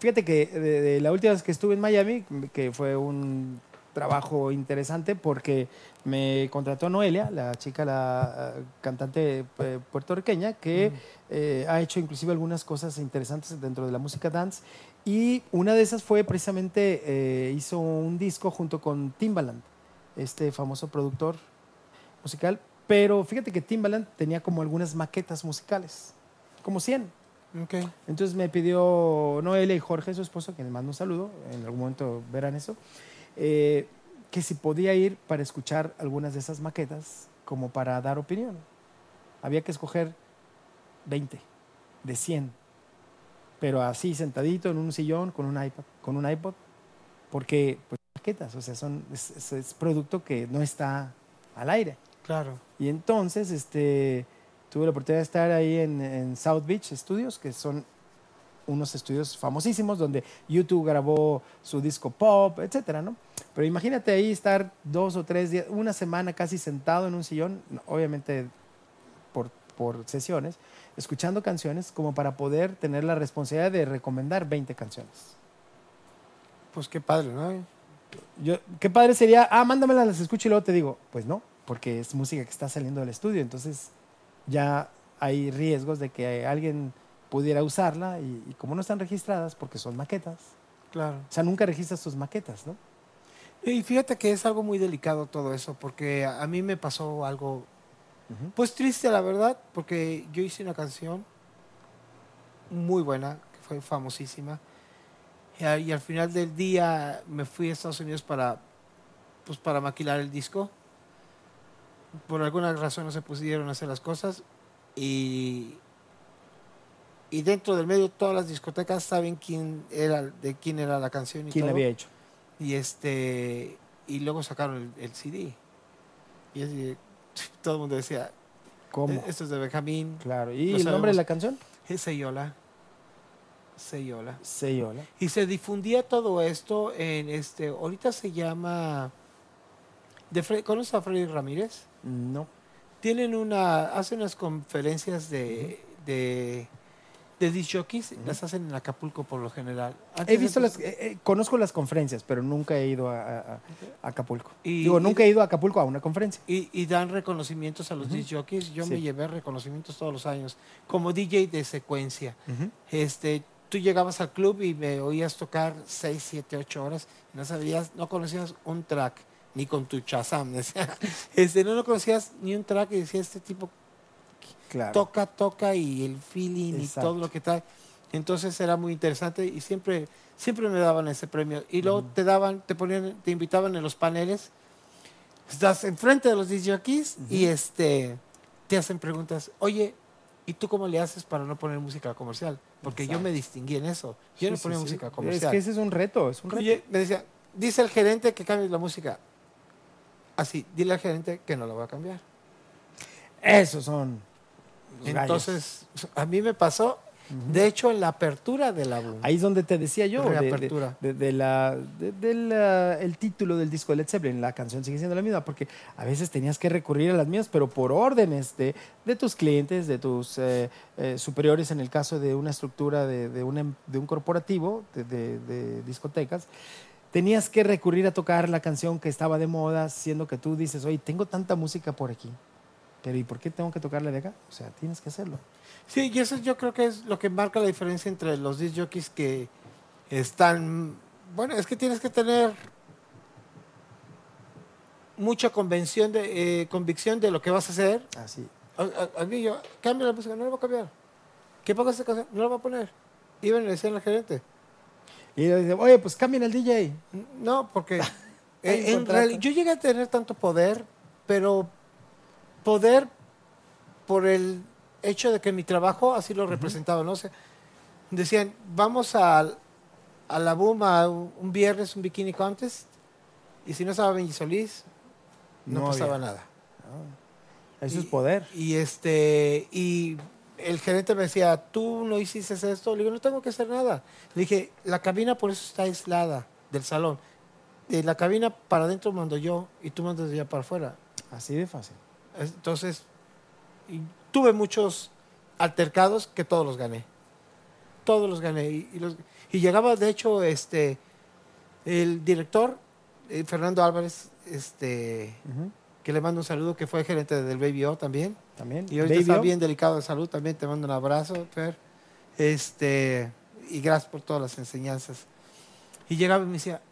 Fíjate que de, de la última vez que estuve en Miami, que fue un trabajo interesante porque me contrató Noelia, la chica, la eh, cantante eh, puertorriqueña, que eh, ha hecho inclusive algunas cosas interesantes dentro de la música dance. Y una de esas fue precisamente, eh, hizo un disco junto con Timbaland, este famoso productor musical. Pero fíjate que Timbaland tenía como algunas maquetas musicales, como 100. Ok. Entonces me pidió Noelia y Jorge, su esposo, que les mando un saludo, en algún momento verán eso, eh, que si podía ir para escuchar algunas de esas maquetas como para dar opinión. Había que escoger 20 de 100, pero así sentadito en un sillón con un iPad, con un iPod, porque pues maquetas, o sea, son es, es- es producto que no está al aire. Claro. Y entonces este, tuve la oportunidad de estar ahí en, en South Beach Studios, que son unos estudios famosísimos donde YouTube grabó su disco pop, etcétera, ¿no? Pero imagínate ahí estar dos o tres días, una semana casi sentado en un sillón, obviamente por, por sesiones, escuchando canciones como para poder tener la responsabilidad de recomendar 20 canciones. Pues qué padre, ¿no? Yo, qué padre sería, ah, mándamelas, las escucho y luego te digo, pues no, porque es música que está saliendo del estudio, entonces ya hay riesgos de que alguien pudiera usarla y, y como no están registradas, porque son maquetas, Claro. o sea, nunca registras tus maquetas, ¿no? Y fíjate que es algo muy delicado todo eso, porque a mí me pasó algo, pues triste la verdad, porque yo hice una canción muy buena, que fue famosísima, y, a- y al final del día me fui a Estados Unidos para, pues para maquilar el disco. Por alguna razón no se pusieron a hacer las cosas y, y dentro del medio todas las discotecas saben quién era, de quién era la canción y ¿Quién la todo. había hecho? Y este y luego sacaron el, el CD. Y así, todo el mundo decía, ¿Cómo? "E- esto es de Benjamín, claro. ¿Y el nombre de la canción? es Seyola. Seyola. Seyola. Y se difundía todo esto en este, ahorita se llama, de Fre- ¿conoces a Freddy Ramírez? No. Tienen una, hacen unas conferencias de, de, de disc jockeys las hacen en Acapulco por lo general. He Antes visto de- las, eh, eh, conozco las conferencias, pero nunca he ido a, a- a Acapulco. Y- Digo, y- nunca he ido a Acapulco a una conferencia. Y, y dan reconocimientos a los disc jockeys. Yo Sí. me llevé reconocimientos todos los años como DJ de secuencia. este, tú llegabas al club y me oías tocar 6, 7, 8 horas y no sabías, no conocías un track, ni con tu chazam. Este, no, no conocías ni un track y decía, este tipo Claro. toca, toca y el feeling y Exacto. todo lo que trae. Entonces era muy interesante y siempre, siempre me daban ese premio. Y luego te daban, te ponían, te invitaban en los paneles. Estás enfrente de los disc jockeys y este, te hacen preguntas. Oye, ¿y tú cómo le haces para no poner música comercial? Porque yo me distinguí en eso. Yo no Sí, ponía sí, música Es comercial. que ese es un reto, es un reto. Oye, me decía, dice el gerente que cambies la música. Así, dile al gerente que no la va a cambiar. Esos son. gallos. Entonces, a mí me pasó, de hecho, en la apertura de la. Ahí es donde te decía yo, de, de- Reapertura. de- de la, ah, el título del disco de Led Zeppelin, la canción sigue siendo la misma, porque a veces tenías que recurrir a las mías, pero por órdenes de, de tus clientes, de tus eh, eh, superiores, en el caso de una estructura de, de un, em- un corporativo, de discotecas, tenías que recurrir a tocar la canción que estaba de moda, siendo que tú dices, oye, tengo tanta música por aquí, pero ¿y por qué tengo que tocarla de acá? O sea, tienes que hacerlo. Sí, y eso yo creo que es lo que marca la diferencia entre los disc jockeys que están... Bueno, es que tienes que tener mucha convención de, eh, convicción de lo que vas a hacer. Así. A, a- a mí yo, cambia la música, no la voy a cambiar. ¿Qué pongas esta canción? No la voy a poner. Iban y le decían al gerente. Y dice, oye, pues cambien el DJ. No, porque en contrato. reali- yo llegué a tener tanto poder, pero poder por el hecho de que mi trabajo así lo representaba, ¿no? O sea, decían, vamos al- a, la boom a un viernes, un bikini contest, y si no estaba Benji Solís, no, No pasaba había. nada. Eso Y- es poder. Y este y el gerente me decía, tú no hiciste esto. Le digo, no tengo que hacer nada. Le dije, la cabina por eso está aislada del salón. De la cabina para adentro mando yo y tú mandas allá para afuera. Así de fácil. Entonces, tuve muchos altercados que todos los gané. Todos los gané. Y, y los- y llegaba, de hecho, este el director, eh, Fernando Álvarez, este, que le mando un saludo, que fue gerente del Baby O también. También. Y ahorita está bien delicado de salud, también te mando un abrazo, Fer. Este, y gracias por todas las enseñanzas. Y llegaba y me decía,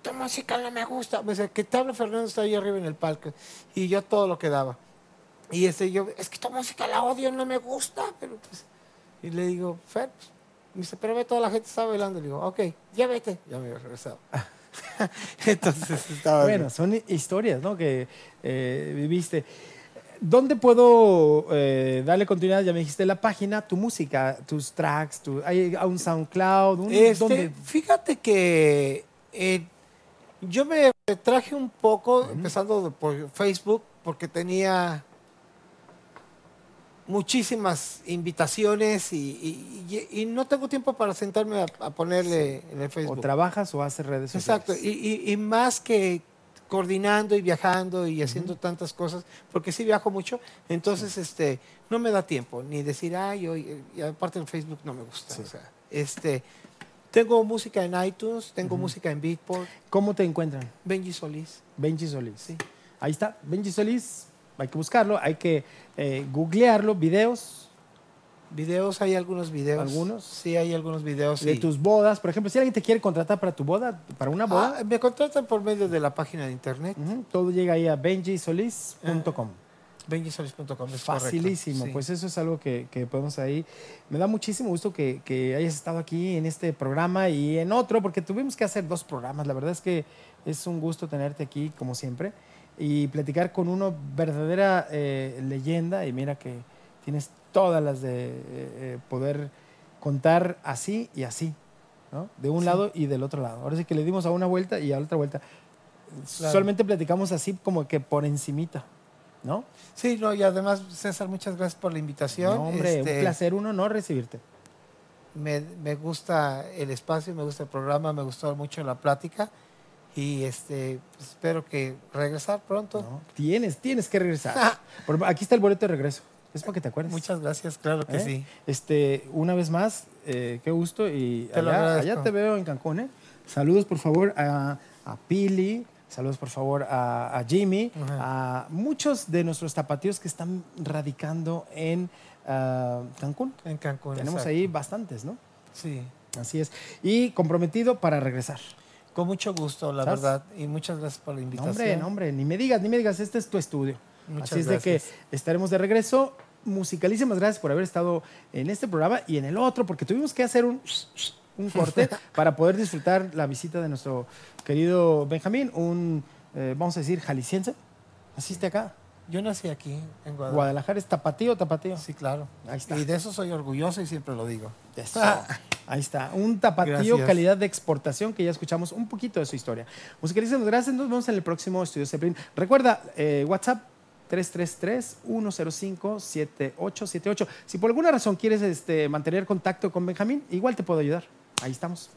tu música no me gusta. Me decía, que te habla Fernando, está ahí arriba en el palco. Y yo todo lo que daba. Y este, yo, es que tu música la odio, no me gusta. Pero pues, y le digo, Fer, pues", me dice, pero ve, toda la gente está bailando. Le digo, ok, ya vete. Ya me había regresado. Entonces estaba bien. Bueno, son historias, ¿no? Que eh, viviste. ¿Dónde puedo eh, darle continuidad? Ya me dijiste la página, tu música, tus tracks, tu, hay un SoundCloud, un, Este, ¿dónde? fíjate que eh, yo me traje un poco, empezando por Facebook, porque tenía muchísimas invitaciones y, y- y- y no tengo tiempo para sentarme a, a ponerle en el O Facebook. trabajas o haces redes sociales. Exacto, y más que coordinando y viajando y haciendo tantas cosas, porque sí viajo mucho, entonces este no me da tiempo ni decir, ay, hoy, y aparte en Facebook no me gusta. Sí. o sea, este, tengo música en iTunes, tengo música en Beatport, ¿Cómo te encuentran? Benji Solís. Benji Solís. Sí. Ahí está, Benji Solís. Hay que buscarlo, hay que eh, googlearlo, videos Videos, hay algunos videos. ¿Algunos? Sí, hay algunos videos. de sí. tus bodas. Por ejemplo, si alguien te quiere contratar para tu boda, para una boda, Ah, me contratan por medio de la página de internet, ujú, todo llega ahí a benjisolis.com. benjisolis.com. es Facilísimo, sí. pues eso es algo que, que podemos ahí. Me da muchísimo gusto que, que hayas estado aquí en este programa y en otro, porque tuvimos que hacer dos programas. La verdad es que es un gusto tenerte aquí, como siempre, y platicar con uno verdadera eh, leyenda. Y mira que tienes todas las de eh, eh, poder contar así y así, ¿no? De un Sí. lado y del otro lado. Ahora sí que le dimos a una vuelta y a otra vuelta. Claro. Solamente platicamos así como que por encimita, ¿no? Sí, no, y además, César, muchas gracias por la invitación. No, hombre, Este, un placer uno no recibirte. Me, me gusta el espacio, me gusta el programa, me gustó mucho la plática y este espero que regresar pronto. No, tienes, tienes que regresar. Por- aquí está el boleto de regreso. Es para que te acuerdes. Muchas gracias, claro que ¿Eh? sí. Este, una vez más, eh, qué gusto. Y Te allá, allá te veo en Cancún. ¿eh? Saludos, por favor, a, a Pili. Saludos, por favor, a, a Jimmy. A muchos de nuestros tapatíos que están radicando en ah, Cancún. En Cancún. Tenemos exacto. ahí bastantes, ¿no? Sí. Así es. Y comprometido para regresar. Con mucho gusto, la ¿Sabes? verdad. Y muchas gracias por la No, invitación. hombre, no, hombre, ni me digas, ni me digas, este es tu estudio. Muchas Así es de que estaremos de regreso. Musicalísimas gracias por haber estado en este programa y en el otro, porque tuvimos que hacer un, un corte para poder disfrutar la visita de nuestro querido Benjamín, un, eh, vamos a decir, jalisciense. ¿Naciste acá? Yo nací aquí, en Guadalajara. Guadalajara es tapatío, tapatío. Sí, claro. Ahí está. Y de eso soy orgulloso y siempre lo digo. Eso. Ahí está, un tapatío Gracias. calidad de exportación que ya escuchamos un poquito de su historia. Musicalísimas gracias, nos vemos en el próximo Estudio Zeppelin. Recuerda, eh, WhatsApp 333-105-7878. Si por alguna razón quieres este, mantener contacto con Benjamín, igual te puedo ayudar. Ahí estamos.